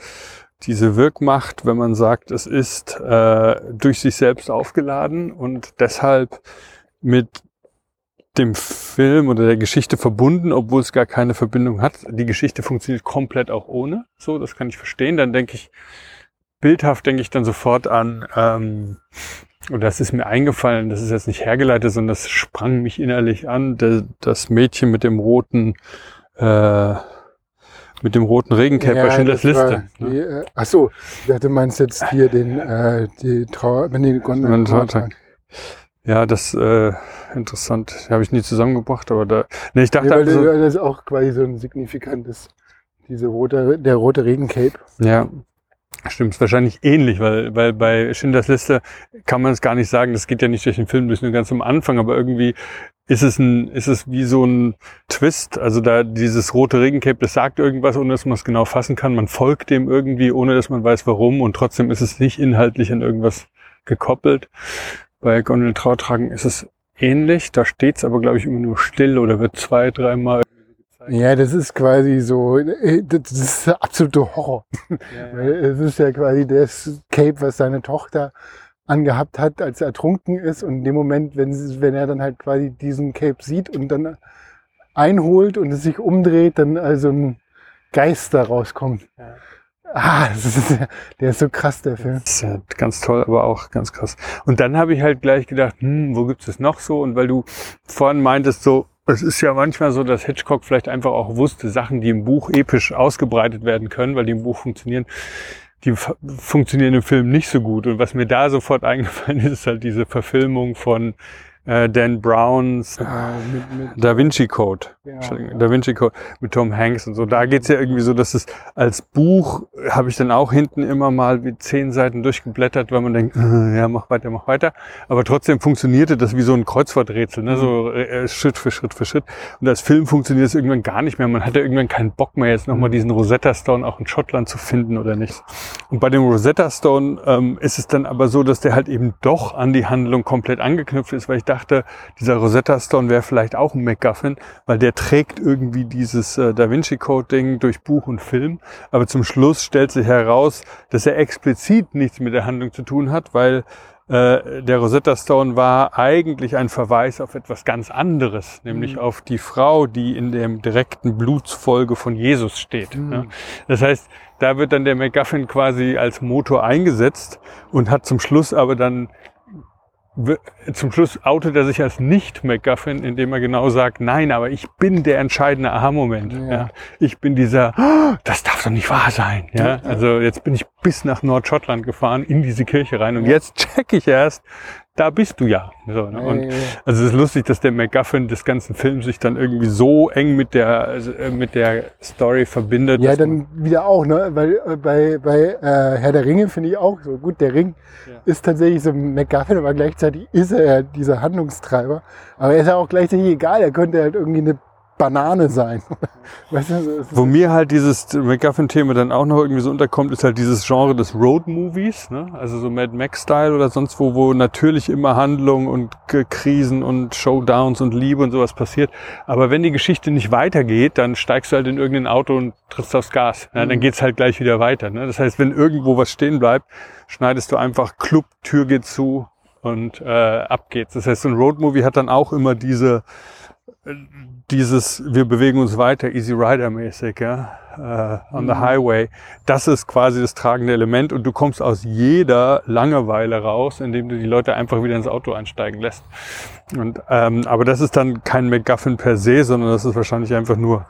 diese Wirkmacht, wenn man sagt, es ist äh, durch sich selbst aufgeladen und deshalb mit dem Film oder der Geschichte verbunden, obwohl es gar keine Verbindung hat. Die Geschichte funktioniert komplett auch ohne. So, das kann ich verstehen. Dann denke ich, bildhaft denke ich dann sofort an, ähm, und das ist mir eingefallen, das ist jetzt nicht hergeleitet, sondern das sprang mich innerlich an, der, das Mädchen mit dem roten, äh, mit dem roten Regencape ja, bei Schindlers Liste. Ne? Die, äh, ach so, du meinst jetzt hier den, äh, die Trauer, die Gondel Ja, das äh, interessant. Habe ich nie zusammengebracht, aber da. Ne, ich dachte nee, also, das ist auch quasi so ein signifikantes, diese rote, der rote Regencape. Ja, Stimmt, wahrscheinlich ähnlich, weil, weil bei Schindlers Liste kann man es gar nicht sagen, das geht ja nicht durch den Film, durch nur ganz am Anfang, aber irgendwie ist es ein, ist es wie so ein Twist, also da dieses rote Regencape, das sagt irgendwas, ohne dass man es genau fassen kann, man folgt dem irgendwie, ohne dass man weiß warum. Und trotzdem ist es nicht inhaltlich an irgendwas gekoppelt. Bei Gondel Trautragen ist es ähnlich, da steht es aber glaube ich immer nur still oder wird zwei, dreimal ja, das ist quasi so, äh, das ist der absolute Horror. Ja, ja. Es ist ja quasi das Cape, was seine Tochter angehabt hat, als er ertrunken ist. Und in dem Moment, wenn, wenn er dann halt quasi diesen Cape sieht und dann einholt und es sich umdreht, dann also ein Geist da rauskommt. Ja. Ah, ist, der ist so krass, der Film. Das ist ja ganz toll, aber auch ganz krass. Und dann habe ich halt gleich gedacht, hm, wo gibt es noch so? Und weil du vorhin meintest, so, es ist ja manchmal so, dass Hitchcock vielleicht einfach auch wusste, Sachen, die im Buch episch ausgebreitet werden können, weil die im Buch funktionieren, die funktionieren im Film nicht so gut. Und was mir da sofort eingefallen ist, ist halt diese Verfilmung von äh, Dan Browns ah, mit, mit, Da Vinci Code. Ja, Da Vinci Code mit Tom Hanks und so. Da geht's ja irgendwie so, dass es als Buch habe ich dann auch hinten immer mal wie zehn Seiten durchgeblättert, weil man denkt, äh, ja, mach weiter, mach weiter. Aber trotzdem funktionierte das wie so ein Kreuzworträtsel, ne? so mhm. äh, Schritt für Schritt für Schritt. Und als Film funktioniert es irgendwann gar nicht mehr. Man hatte irgendwann keinen Bock mehr, jetzt nochmal mhm. diesen Rosetta Stone auch in Schottland zu finden oder nicht. Und bei dem Rosetta Stone ähm, ist es dann aber so, dass der halt eben doch an die Handlung komplett angeknüpft ist, weil ich dachte, dieser Rosetta Stone wäre vielleicht auch ein MacGuffin, weil der trägt irgendwie dieses äh, Da Vinci Code Ding durch Buch und Film. Aber zum Schluss stellt sich heraus, dass er explizit nichts mit der Handlung zu tun hat, weil äh, der Rosetta Stone war eigentlich ein Verweis auf etwas ganz anderes, nämlich mhm. auf die Frau, die in dem direkten Blutsfolge von Jesus steht. Mhm. Ja. Das heißt, da wird dann der MacGuffin quasi als Motor eingesetzt und hat zum Schluss aber dann zum Schluss outet er sich als nicht MacGuffin, indem er genau sagt, nein, aber ich bin der entscheidende Aha-Moment. Ja. ja. Ich bin dieser, oh, das darf doch nicht wahr sein. Ja. Also jetzt bin ich bis nach Nordschottland gefahren, in diese Kirche rein und jetzt check ich erst, da bist du ja. So, ne? Und also es ist lustig, dass der MacGuffin des ganzen Films sich dann irgendwie so eng mit der also, äh, mit der Story verbindet. Ja, dann wieder auch, ne? Weil äh, bei, bei äh, Herr der Ringe finde ich auch so gut. Der Ring ja. ist tatsächlich so ein MacGuffin, aber gleichzeitig ist er ja dieser Handlungstreiber. Aber er ist ja auch gleichzeitig egal. Er könnte halt irgendwie eine Banane sein. weißt du, Wo mir halt dieses MacGuffin-Thema dann auch noch irgendwie so unterkommt, ist halt dieses Genre des Road-Movies, ne? also so Mad Max-Style oder sonst wo, wo natürlich immer Handlung und Krisen und Showdowns und Liebe und sowas passiert. Aber wenn die Geschichte nicht weitergeht, dann steigst du halt in irgendein Auto und trittst aufs Gas. Ja, dann mhm. geht's halt gleich wieder weiter. Ne? Das heißt, wenn irgendwo was stehen bleibt, schneidest du einfach Club, Tür geht zu und äh, ab geht's. Das heißt, so ein Road-Movie hat dann auch immer diese dieses, wir bewegen uns weiter, Easy Rider mäßig, ja, uh, on the mhm. highway, das ist quasi das tragende Element und du kommst aus jeder Langeweile raus, indem du die Leute einfach wieder ins Auto einsteigen lässt. Und, ähm, aber das ist dann kein MacGuffin per se, sondern das ist wahrscheinlich einfach nur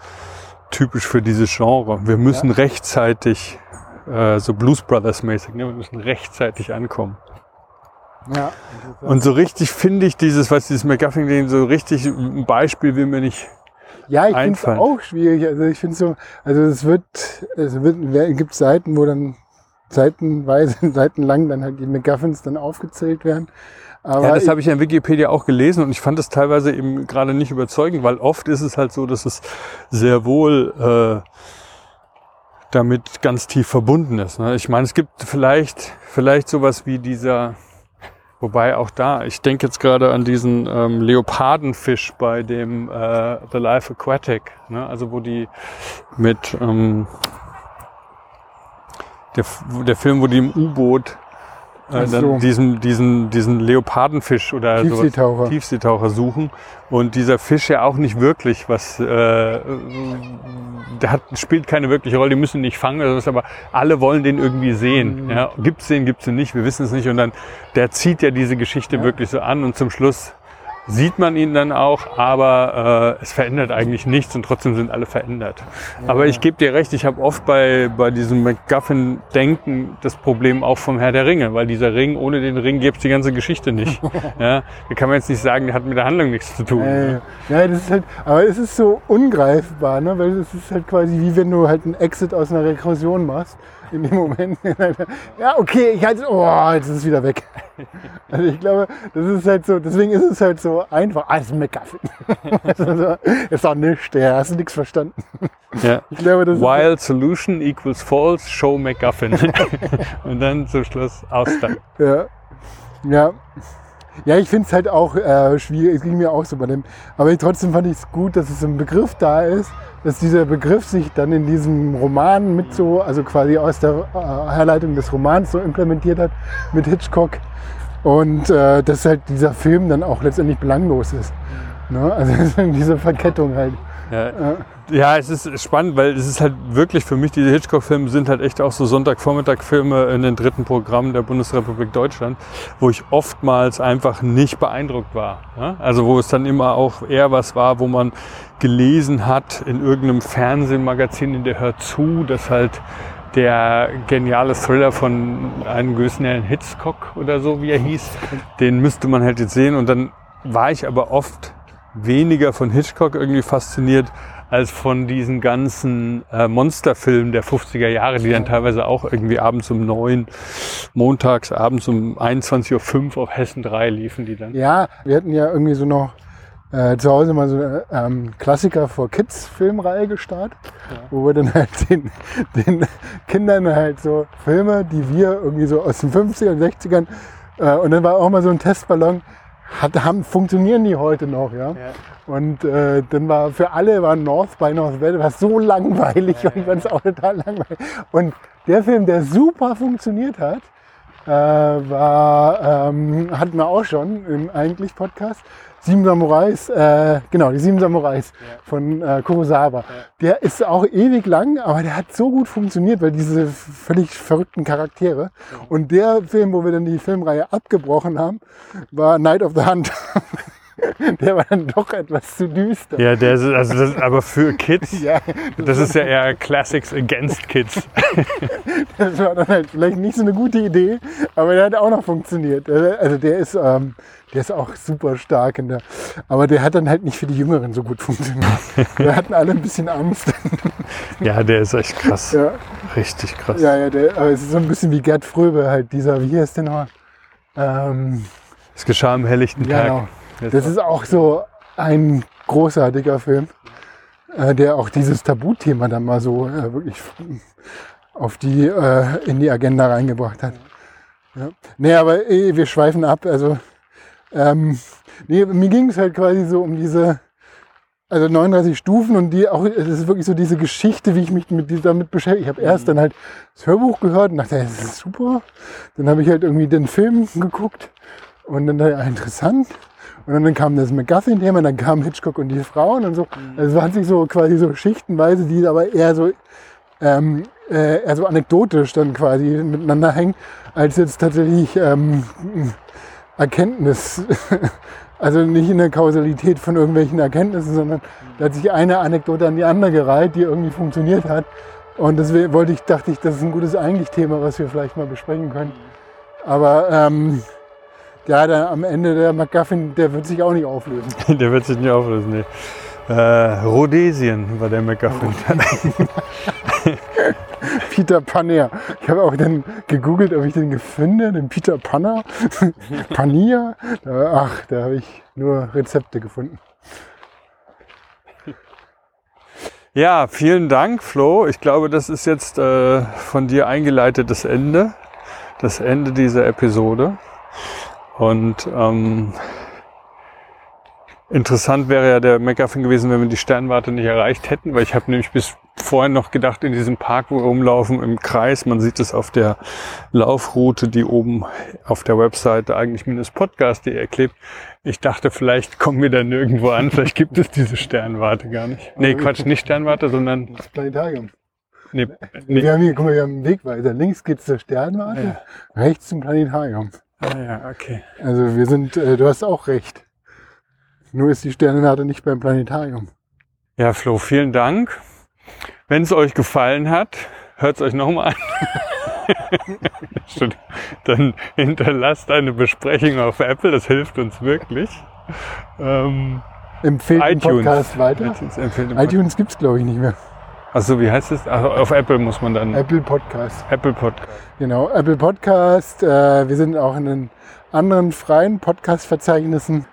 typisch für dieses Genre. Wir müssen ja. rechtzeitig, äh, so Blues Brothers mäßig, ne? wir müssen rechtzeitig ankommen. Ja. Und so richtig finde ich dieses, was dieses McGuffin-Ding, so richtig ein Beispiel will mir nicht. Ja, ich finde es auch schwierig. Also ich finde so, also es wird, es wird, es gibt Seiten, wo dann seitenweise, seitenlang dann halt die McGuffins dann aufgezählt werden. Aber ja, das habe ich ja in Wikipedia auch gelesen und ich fand das teilweise eben gerade nicht überzeugend, weil oft ist es halt so, dass es sehr wohl äh, damit ganz tief verbunden ist. Ne? Ich meine, es gibt vielleicht, vielleicht sowas wie dieser, wobei auch da, ich denke jetzt gerade an diesen ähm, Leopardenfisch bei dem äh, The Life Aquatic, ne? also wo die mit ähm, der, der Film, wo die im U-Boot äh, so. diesen, diesen, diesen Leopardenfisch oder sowas, Tiefseetaucher. Tiefseetaucher suchen. Und dieser Fisch ja auch nicht wirklich was, äh, der hat, spielt keine wirkliche Rolle, die müssen nicht fangen oder was, aber alle wollen den irgendwie sehen. Ja, gibt's den, gibt's den nicht, wir wissen es nicht. Und dann, der zieht ja diese Geschichte wirklich so an und zum Schluss sieht man ihn dann auch, aber äh, es verändert eigentlich nichts und trotzdem sind alle verändert. Aber ich gebe dir recht, ich habe oft bei, bei diesem MacGuffin-Denken das Problem auch vom Herr der Ringe, weil dieser Ring, ohne den Ring gäbe es die ganze Geschichte nicht. ja, da kann man jetzt nicht sagen, der hat mit der Handlung nichts zu tun. Äh, ja, das ist halt, aber es ist so ungreifbar, ne? weil es ist halt quasi wie wenn du halt einen Exit aus einer Rekursion machst. In dem Moment. ja, okay, ich halte oh, jetzt ist es wieder weg. Also ich glaube, das ist halt so, deswegen ist es halt so einfach. Ah, das ist ein McGuffin. also, ist doch nichts, ja, hast du nichts verstanden. Ja. Ich glaube, das While solution equals false, show MacGuffin. und dann zum Schluss Ausstand. ist, ja. Ja. Ja, ich finde es halt auch äh, schwierig, es ging mir auch so bei dem. Aber trotzdem fand ich es gut, dass es ein Begriff da ist, dass dieser Begriff sich dann in diesem Roman mit so, also quasi aus der äh, Herleitung des Romans so implementiert hat mit Hitchcock. Und äh, dass halt dieser Film dann auch letztendlich belanglos ist. Ne? Also diese Verkettung halt. Ja. ja, es ist spannend, weil es ist halt wirklich für mich, diese Hitchcock-Filme sind halt echt auch so Sonntagvormittag-Filme in den dritten Programmen der Bundesrepublik Deutschland, wo ich oftmals einfach nicht beeindruckt war. Ja? Also wo es dann immer auch eher was war, wo man gelesen hat in irgendeinem Fernsehmagazin in der Hör zu, dass halt der geniale Thriller von einem gewissen Herrn Hitchcock oder so, wie er hieß, den müsste man halt jetzt sehen. Und dann war ich aber oft weniger von Hitchcock irgendwie fasziniert als von diesen ganzen äh, Monsterfilmen der 50er Jahre, die dann teilweise auch irgendwie abends um neun, montags abends um 21.05 Uhr auf Hessen 3 liefen die dann. Ja, wir hatten ja irgendwie so noch äh, zu Hause mal so eine ähm, Klassiker for Kids Filmreihe gestartet, wo wir dann halt den, den Kindern halt so Filme, die wir irgendwie so aus den 50ern, 60ern äh, und dann war auch mal so ein Testballon, hat, haben, funktionieren die heute noch, ja? Und äh, dann war für alle war North by Northwest war so langweilig und ich fand es auch total langweilig. Und der Film, der super funktioniert hat, äh, war, ähm, hatten wir auch schon im eigentlich Podcast. Sieben Samurais, äh, genau, die Sieben Samurais von äh, Kurosawa. Der ist auch ewig lang, aber der hat so gut funktioniert, weil diese völlig verrückten Charaktere. Und der Film, wo wir dann die Filmreihe abgebrochen haben, war Night of the Hunt. der war dann doch etwas zu düster. Ja, der ist, also das, aber für Kids, Ja, das ist ja eher Classics against Kids. Das war dann halt vielleicht nicht so eine gute Idee, aber der hat auch noch funktioniert. Also der ist, ähm, der ist auch super stark. In der, aber der hat dann halt nicht für die Jüngeren so gut funktioniert. Wir hatten alle ein bisschen Angst. Ja, der ist echt krass. Ja, Richtig krass. ja, ja der, aber es ist so ein bisschen wie Gerd Fröbe, halt dieser, wie heißt der noch? Ähm, Es geschah am helllichten Tag. genau. Das ist auch so ein großartiger Film, äh, der auch dieses Tabuthema dann mal so äh, wirklich auf die, äh, in die Agenda reingebracht hat. Ja. Nee, aber eh, wir schweifen ab. Also, ähm, nee, mir ging es halt quasi so um diese, also 39 Stufen und die auch, das ist wirklich so diese Geschichte, wie ich mich mit die- damit beschäftige. Ich habe erst dann halt das Hörbuch gehört und dachte, das ist super. Dann habe ich halt irgendwie den Film geguckt und dann dachte ich, ah, interessant. Und dann kam das McGuffin-Thema, dann kam Hitchcock und die Frauen und so. Also es hat sich so quasi so schichtenweise, die aber eher so, ähm, äh, eher so anekdotisch dann quasi miteinander hängen, als jetzt tatsächlich ähm, Erkenntnis. Also nicht in der Kausalität von irgendwelchen Erkenntnissen, sondern da hat sich eine Anekdote an die andere gereiht, die irgendwie funktioniert hat. Und deswegen wollte ich, dachte ich, das ist ein gutes eigentlich Thema, was wir vielleicht mal besprechen können. Aber ähm, ja, der, am Ende der McGuffin, der wird sich auch nicht auflösen. Der wird sich nicht auflösen, nee. Äh, Rhodesien war der McGuffin. Peter Panner. Ich habe auch dann gegoogelt, ob ich den finde, den Peter Panner. Panier. Ach, da habe ich nur Rezepte gefunden. Ja, vielen Dank, Flo. Ich glaube, das ist jetzt äh, von dir eingeleitetes Ende. Das Ende dieser Episode. Und ähm, interessant wäre ja der McGuffin gewesen, wenn wir die Sternwarte nicht erreicht hätten, weil ich habe nämlich bis vorhin noch gedacht, in diesem Park, wo wir rumlaufen, im Kreis, man sieht es auf der Laufroute, die oben auf der Webseite eigentlich minus podcast.de klebt. Ich dachte, vielleicht kommen wir da nirgendwo an, vielleicht gibt es diese Sternwarte gar nicht. Nee, Quatsch, nicht Sternwarte, sondern... Das Planetarium. Nee, nee. Wir haben hier, guck mal, wir haben einen Wegweiser. Links geht's zur Sternwarte, Ja. rechts zum Planetarium. Ah, ja, okay. Also wir sind, äh, du hast auch recht. Nur ist die Sternwarte nicht beim Planetarium. Ja, Flo, vielen Dank. Wenn es euch gefallen hat, hört es euch nochmal an. Dann hinterlasst eine Besprechung auf Apple, das hilft uns wirklich. Ähm, Empfehlt den iTunes. Podcast weiter. iTunes iTunes gibt's glaube ich nicht mehr. Also wie heißt es? Also auf Apple muss man dann Apple Podcast. Apple Podcast. Genau, Apple Podcast. Äh, wir sind auch in den anderen freien Podcast-Verzeichnissen.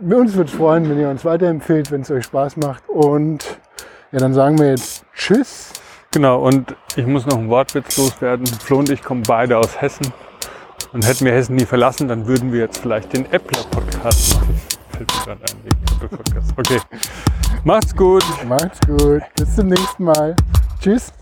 Uns würde es freuen, wenn ihr uns weiterempfehlt, wenn es euch Spaß macht. Und ja, dann sagen wir jetzt Tschüss. Genau, und ich muss noch einen Wortwitz loswerden. Flo und ich kommen beide aus Hessen. Und hätten wir Hessen nie verlassen, dann würden wir jetzt vielleicht den Appler Podcast machen. Fällt mir gerade ein, wegen Apple Podcast. Okay. Macht's gut. Macht's gut. Bis zum nächsten Mal. Tschüss.